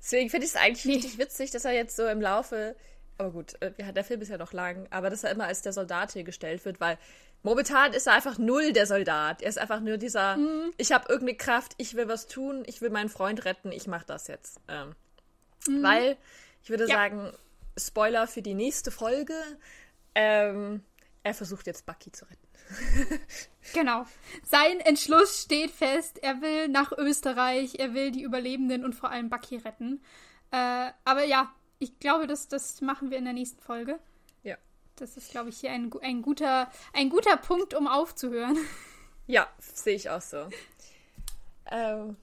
Deswegen finde ich es eigentlich nee. richtig witzig, dass er jetzt so im Laufe aber gut, äh, der Film ist ja noch lang, aber dass er immer als der Soldat hier gestellt wird, weil momentan ist er einfach null der Soldat. Er ist einfach nur dieser, mhm. ich habe irgendeine Kraft, ich will was tun, ich will meinen Freund retten, ich mache das jetzt. Ähm, mhm. Weil, ich würde ja. sagen, Spoiler für die nächste Folge, ähm, er versucht jetzt Bucky zu retten. genau. Sein Entschluss steht fest. Er will nach Österreich, er will die Überlebenden und vor allem Bucky retten. Äh, aber ja, ich glaube, das, das machen wir in der nächsten Folge. Ja. Das ist, glaube ich, hier ein, ein, guter, ein guter Punkt, um aufzuhören. Ja, sehe ich auch so. Ähm,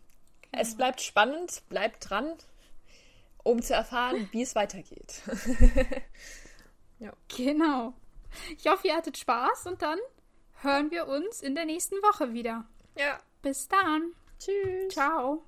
es bleibt spannend, bleibt dran, um zu erfahren, wie es weitergeht. ja. Genau. Ich hoffe, ihr hattet Spaß und dann hören wir uns in der nächsten Woche wieder. Ja. Bis dann. Tschüss. Ciao.